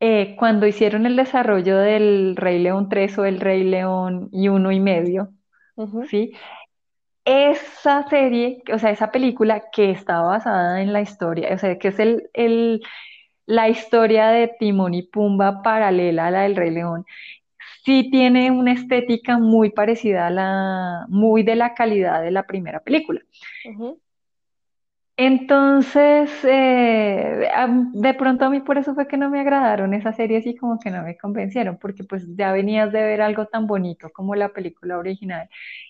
eh, cuando hicieron el desarrollo del Rey León 3 o el Rey León y uno y medio, ¿sí? Esa serie, o sea, esa película que está basada en la historia, o sea, que es el, el- la historia de Timón y Pumba paralela a la del Rey León, sí tiene una estética muy parecida a la, muy de la calidad de la primera película. Entonces, eh, de pronto a mí por eso fue que no me agradaron esas series y como que no me convencieron, porque pues ya venías de ver algo tan bonito como la película original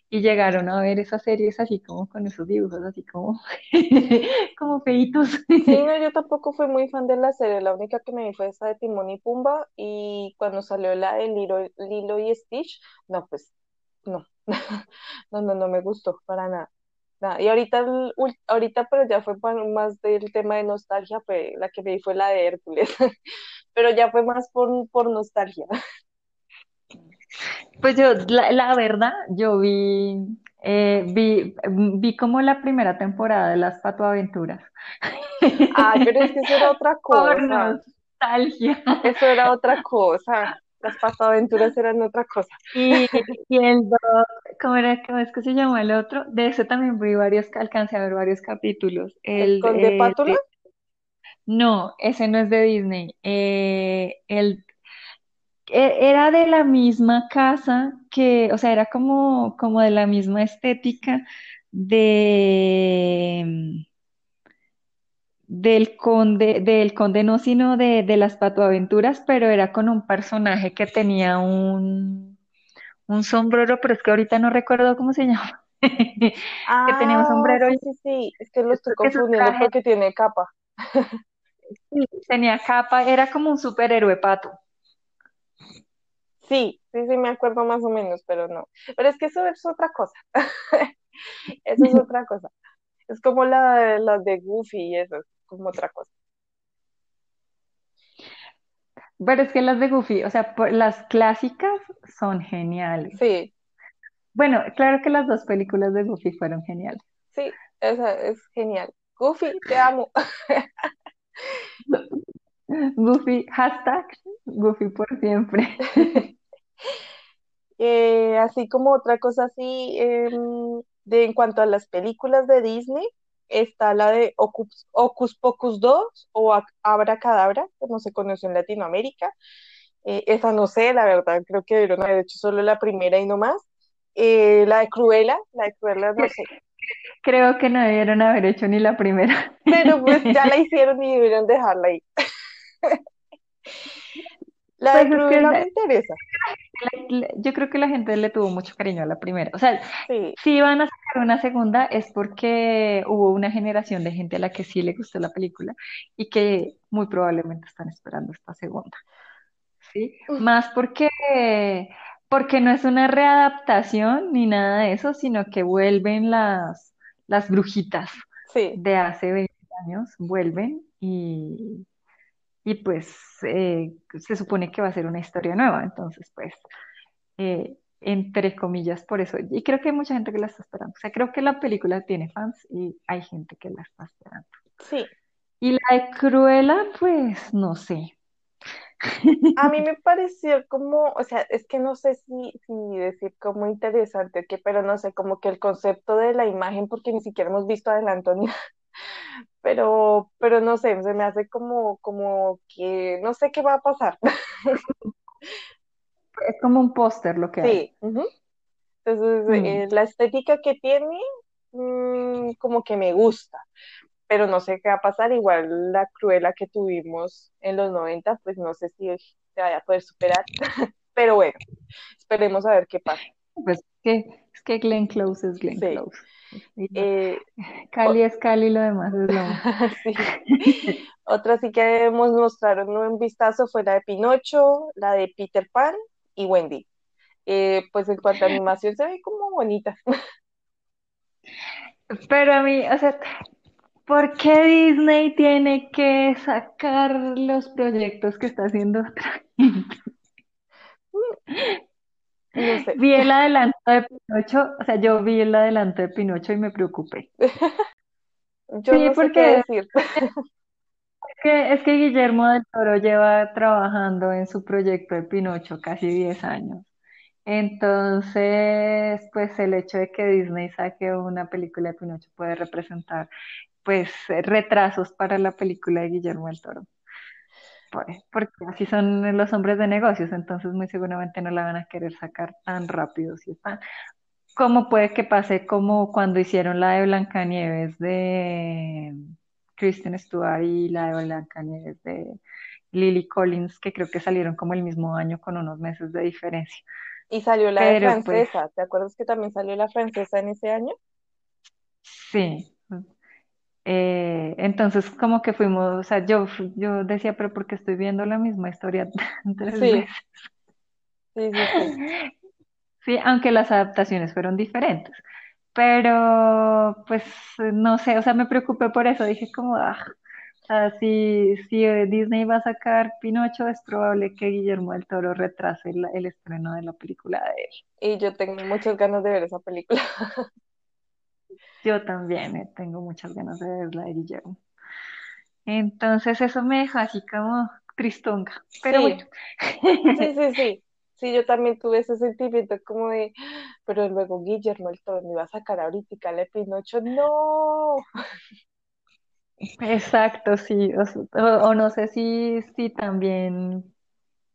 y llegaron a ver esas series así como con esos dibujos así como, como feitos. Sí, no, yo tampoco fui muy fan de la serie, la única que me vi fue esa de Timón y Pumba y cuando salió la de Lilo, Lilo y Stitch, no, pues no, no, no, no me gustó para nada. Nada. Y ahorita, el ahorita, pero ya fue más del tema de nostalgia, fue, la que me vi fue la de Hércules, pero ya fue más por, por nostalgia. Pues yo, la, la verdad, yo vi, eh, vi, vi como la primera temporada de Las Patoaventuras. Ay, pero es que eso era otra Por cosa, nostalgia. eso era otra cosa, las pasaventuras eran otra cosa. Y, y el dos, ¿cómo era, cómo es que se llama el otro? De ese también vi varios, alcancé a ver varios capítulos. ¿El El, Conde el Pátula? de- no, ese no es de Disney. Eh, el, e- era de la misma casa que, o sea, era como, como de la misma estética de del conde, del conde no, sino de, de las patoaventuras, pero era con un personaje que tenía un, un sombrero, pero es que ahorita no recuerdo cómo se llama, que tenía un Ah, sombrero sí, sí, sí, es que lo estoy confundiendo porque tiene capa. tenía capa, era como un superhéroe pato. Sí, sí, sí, me acuerdo más o menos, pero no. Pero es que eso es otra cosa. Eso es otra cosa. Es como la, las de Goofy y eso, es como otra cosa. Pero es que las de Goofy, o sea, por- las clásicas son geniales. Sí, Bueno, claro que las dos películas de Goofy fueron geniales. sí, esa es genial. Goofy, te amo. Goofy, hashtag Goofy por siempre. Eh, así como otra cosa así, em, de en cuanto a las películas de Disney, está la de Ocus, Pocus 2 o Ac- Abracadabra, que no se conoce en Latinoamérica. Eh, esa no sé, la verdad, creo que debieron haber hecho solo la primera y no más. Eh, la de Cruella, la de Cruella no sé, Creo que no debieron haber hecho ni la primera. pero pues ya la hicieron y debieron dejarla ahí. La Pues de es que Cruella me interesa, yo creo que la gente le tuvo mucho cariño a la primera. O sea, sí. si van a sacar una segunda es porque hubo una generación de gente a la que sí le gustó la película y que muy probablemente están esperando esta segunda. ¿Sí? Más porque, porque no es una readaptación ni nada de eso, sino que vuelven las, las brujitas Sí, de hace 20 años, vuelven y, y pues eh, se supone que va a ser una historia nueva. Entonces, pues, eh, entre comillas, por eso. Y creo que hay mucha gente que la está esperando. O sea, creo que la película tiene fans y hay gente que la está esperando. sí. Y la de Cruella, pues, no sé. A mí me pareció como, o sea, es que no sé si, si decir como interesante o qué, pero no sé, como que el concepto de la imagen, porque ni siquiera hemos visto adelanto ni pero, pero no sé, se me hace como, como que no sé qué va a pasar. Es como un póster lo que hay. Sí, ujú. Entonces, Mm. eh, la estética que tiene, mm, como que me gusta, pero no sé qué va a pasar. Igual la cruela que tuvimos en los 90, pues no sé si se vaya a poder superar, pero bueno, esperemos a ver qué pasa. Pues que, es que Glenn Close es Glenn Sí. Close. Eh, Cali es Cali, lo demás es lo sí. Otra sí que nos mostraron un vistazo fue la de Pinocho, la de Peter Pan y Wendy. Eh, pues en cuanto a animación se ve como bonita. Pero a mí, o sea, ¿por qué Disney tiene que sacar los proyectos que está haciendo otra gente? No sé. Vi el adelanto de Pinocho, o sea, yo vi el adelanto de Pinocho y me preocupé. Yo Sí, no sé qué porque decir. es que, es que Guillermo del Toro lleva trabajando en su proyecto de Pinocho casi 10 años. Entonces, pues el hecho de que Disney saque una película de Pinocho puede representar, pues, retrasos para la película de Guillermo del Toro. Por- Porque así son los hombres de negocios, entonces muy seguramente no la van a querer sacar tan rápido si están. ¿Cómo puede que pase como cuando hicieron la de Blancanieves de Kristen Stewart y la de Blancanieves de Lily Collins, que creo que salieron como el mismo año con unos meses de diferencia? Y salió la de pues francesa. ¿Te acuerdas que también salió la francesa en ese año? sí. Eh, entonces como que fuimos, o sea, yo, yo decía, pero porque estoy viendo la misma historia tres Sí, veces. sí, sí, sí. Sí, aunque las adaptaciones fueron diferentes. Pero, pues, no sé, o sea, me preocupé por eso. Dije como, ah, o sea, si, si eh, Disney va a sacar Pinocho, es probable que Guillermo del Toro retrase el, el estreno de la película de él. Y yo tengo muchas ganas de ver esa película. Yo también eh, tengo muchas ganas de verla de Guillermo. Entonces, eso me dejó así como tristonga. Pero bueno, Sí, sí, sí, sí. Sí, yo también tuve ese sentimiento como de, pero luego Guillermo el Toro me iba a sacar ahorita la Pinocho. No. exacto, sí. O no sé si, si también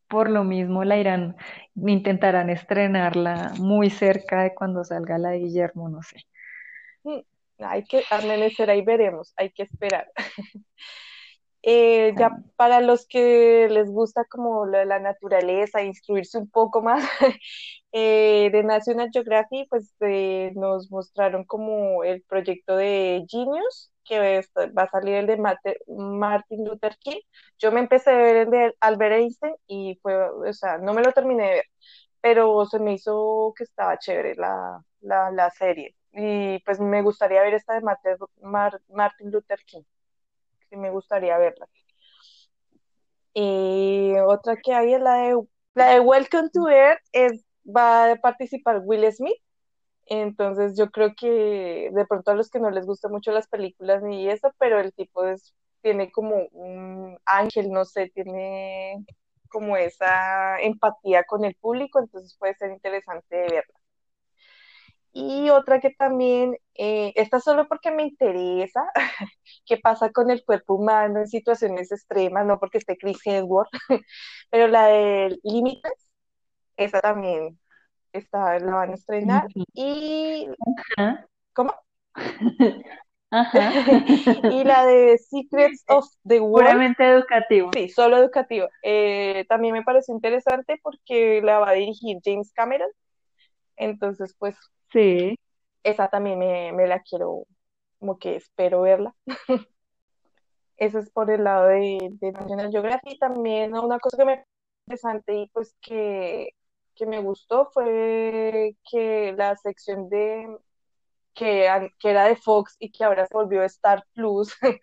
por lo mismo la irán, intentarán estrenarla muy cerca de cuando salga la de Guillermo, no sé. Mm, Hay que amanecer ahí veremos, hay que esperar. Eh, ya para los que les gusta como lo de la naturaleza, instruirse un poco más, eh, de National Geographic, pues eh, nos mostraron como el proyecto de Genius, que es- va a salir el de Mate- Martin Luther King. Yo me empecé a ver el de Albert Einstein y fue, o sea, no me lo terminé de ver, pero se me hizo que estaba chévere la, la, la serie. Y pues me gustaría ver esta de Martin Luther King, sí me gustaría verla. Y otra que hay es la de, la de Welcome to Earth, es, va a participar Will Smith. Entonces yo creo que de pronto a los que no les gustan mucho las películas ni eso, pero el tipo es, tiene como un ángel, no sé, tiene como esa empatía con el público, entonces puede ser interesante verla. Y otra que también, eh, esta solo porque me interesa, qué pasa con el cuerpo humano en situaciones extremas, no porque esté Chris Hemsworth, pero la de Límites, esa también está, la van a estrenar. Y. ¿cómo? Ajá. y la de Secrets of the World, Puramente educativo. sí, solo educativo. Eh, también me pareció interesante porque la va a dirigir James Cameron, entonces pues Sí. esa también me, me la quiero, como que espero verla. Eso es por el lado de, de National Geographic. También una cosa que me interesante y pues que, que me gustó fue que la sección de que, que era de Fox y que ahora se volvió Star Plus,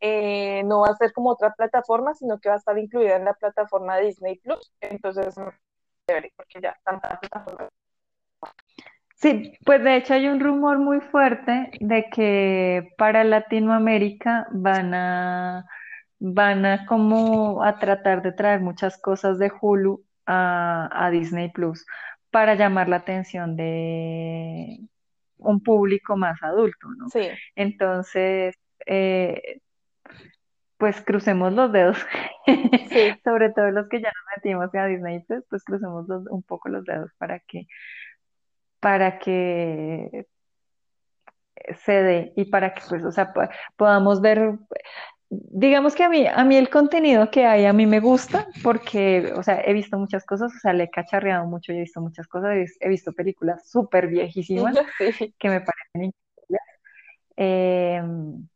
eh, no va a ser como otra plataforma, sino que va a estar incluida en la plataforma Disney Plus. Entonces, porque ya tanta plataforma. Sí, pues de hecho hay un rumor muy fuerte de que para Latinoamérica van a, van a como a tratar de traer muchas cosas de Hulu a, a Disney Plus para llamar la atención de un público más adulto, ¿no? Sí, Entonces, eh, pues crucemos los dedos, sobre todo los que ya nos metimos a Disney, pues, pues crucemos un poco los dedos para que, para que se dé y para que pues, o sea, podamos ver, digamos que a mí, a mí el contenido que hay a mí me gusta porque, o sea, he visto muchas cosas, o sea, le he cacharreado mucho, he visto muchas cosas, he, visto películas súper viejísimas que me parecen increíbles. Em,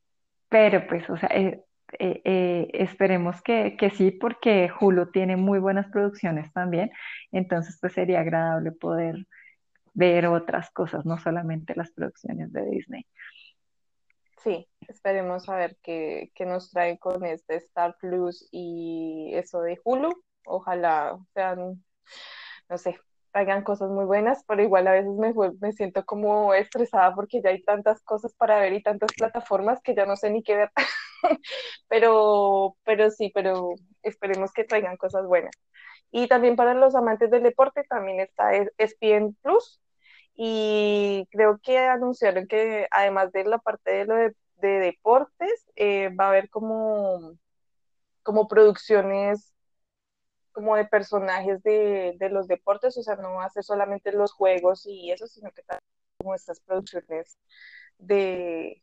pero pues, o sea, eh, eh, eh, esperemos que, que, sí, porque Hulu tiene muy buenas producciones también, entonces pues sería agradable poder ver otras cosas, no solamente las producciones de Disney. Sí, esperemos a ver qué, qué nos trae con este Star Plus y eso de Hulu. Ojalá sean, no sé, traigan cosas muy buenas, pero igual a veces me, me siento como estresada porque ya hay tantas cosas para ver y tantas plataformas que ya no sé ni qué ver. pero, pero sí, pero esperemos que traigan cosas buenas. Y también para los amantes del deporte también está ESPN Plus y creo que anunciaron que además de la parte de lo de, deportes, eh, va a haber como, como producciones como de personajes de, de, los deportes, o sea, no va a ser solamente los juegos y eso, sino que también como estas producciones de,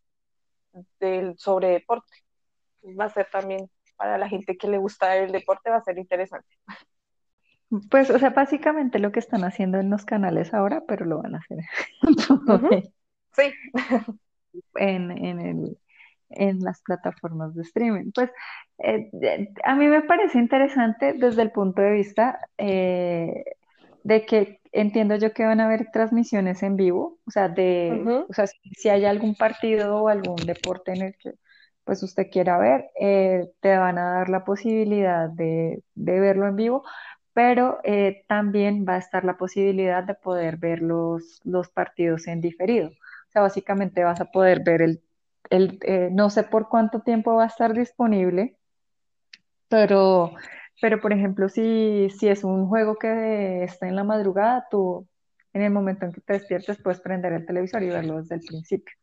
de sobre deporte. Va a ser también para la gente que le gusta el deporte, va a ser interesante. Pues, o sea, básicamente lo que están haciendo en los canales ahora, pero lo van a hacer sí. en, en, el, en las plataformas de streaming. Pues eh, a mí me parece interesante desde el punto de vista eh, de que entiendo yo que van a haber transmisiones en vivo, o sea, de, o sea, si, hay algún partido o algún deporte en el que pues usted quiera ver, eh, te van a dar la posibilidad de, de verlo en vivo, pero eh, también va a estar la posibilidad de poder ver los, los partidos en diferido. O sea, básicamente vas a poder ver el, el eh, no sé por cuánto tiempo va a estar disponible, pero, pero por ejemplo, si, si es un juego que está en la madrugada, tú en el momento en que te despiertes puedes prender el televisor y verlo desde el principio.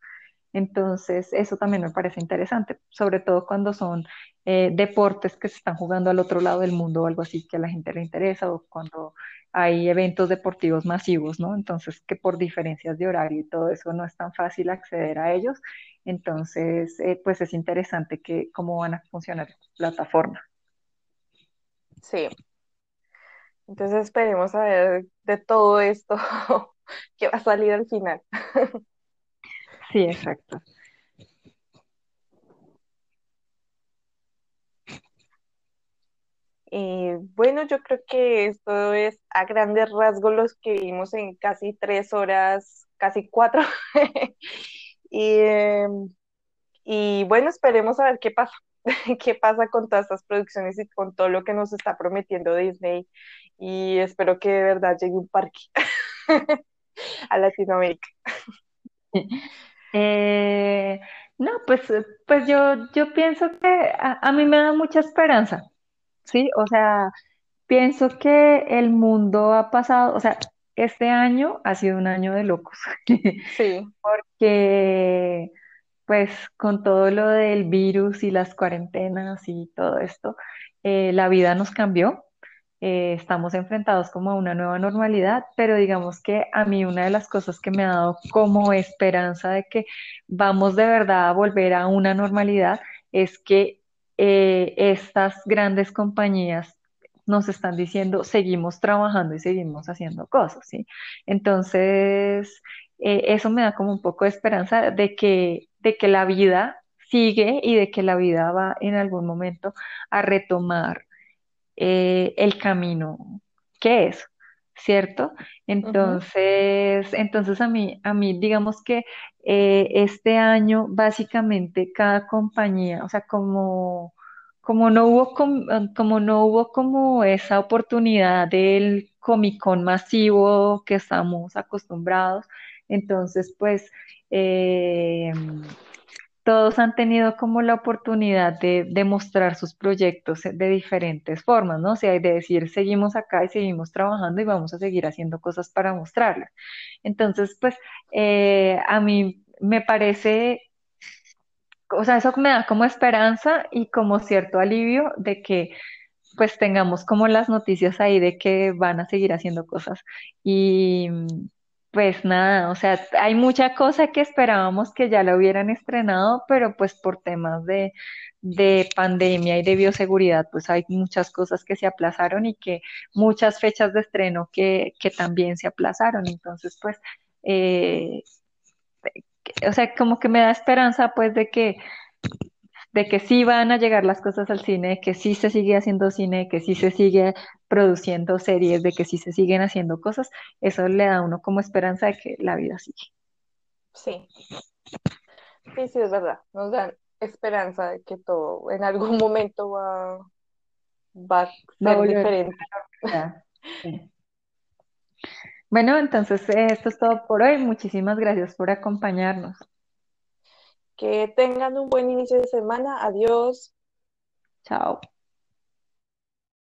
Entonces, eso también me parece interesante, sobre todo cuando son eh, deportes que se están jugando al otro lado del mundo o algo así que a la gente le interesa o cuando hay eventos deportivos masivos, ¿no? Entonces, que por diferencias de horario y todo eso no es tan fácil acceder a ellos. Entonces, eh, pues es interesante que cómo van a funcionar estas plataformas. Sí. Entonces esperemos a ver de todo esto que va a salir al final. Sí, exacto. Eh, bueno, yo creo que esto es a grandes rasgos los que vimos en casi tres horas, casi cuatro. y, em, y bueno, esperemos a ver qué pasa, qué pasa con todas estas producciones y con todo lo que nos está prometiendo Disney. Y espero que de verdad llegue un parque a Latinoamérica. Eh, no, pues, pues yo, yo pienso que a, mí me da mucha esperanza, ¿sí? O sea, pienso que el mundo ha pasado, o sea, este año ha sido un año de locos, Sí, porque pues con todo lo del virus y las cuarentenas y todo esto, eh, la vida nos cambió. Eh, estamos enfrentados como a una nueva normalidad, pero digamos que a mí una de las cosas que me ha dado como esperanza de que vamos de verdad a volver a una normalidad es que eh, estas grandes compañías nos están diciendo seguimos trabajando y seguimos haciendo cosas. Entonces, eh, eso me da como un poco de esperanza de que, de que la vida sigue y de que la vida va en algún momento a retomar eh, el camino que es, ¿cierto? Entonces, entonces a mí, a mí, digamos que eh, este año básicamente cada compañía, o sea, como, como no hubo como no hubo como esa oportunidad del Comic Con masivo que estamos acostumbrados, entonces pues eh, todos han tenido como la oportunidad de, demostrar sus proyectos de diferentes formas, ¿no? O sea, de decir, seguimos acá y seguimos trabajando y vamos a seguir haciendo cosas para mostrarlas. Entonces, pues, eh, a mí me parece o sea, eso me da como esperanza y como cierto alivio de que pues tengamos como las noticias ahí de que van a seguir haciendo cosas. Y pues nada, o sea, hay mucha cosa que esperábamos que ya la hubieran estrenado, pero pues por temas de, de pandemia y de bioseguridad, pues hay muchas cosas que se aplazaron y que muchas fechas de estreno que, que también se aplazaron. Entonces, pues, eh, o sea, como que me da esperanza pues de que de que sí van a llegar las cosas al cine, de que sí se sigue haciendo cine, de que sí se sigue produciendo series, de que sí se siguen haciendo cosas, eso le da a uno como esperanza de que la vida sigue. Sí, sí, sí, es verdad. Nos dan esperanza de que todo en algún momento va, va a ser diferente. a. Sí. Bueno, entonces eh, esto es todo por hoy. Muchísimas gracias por acompañarnos. Que tengan un buen inicio de semana. Adiós. Chao.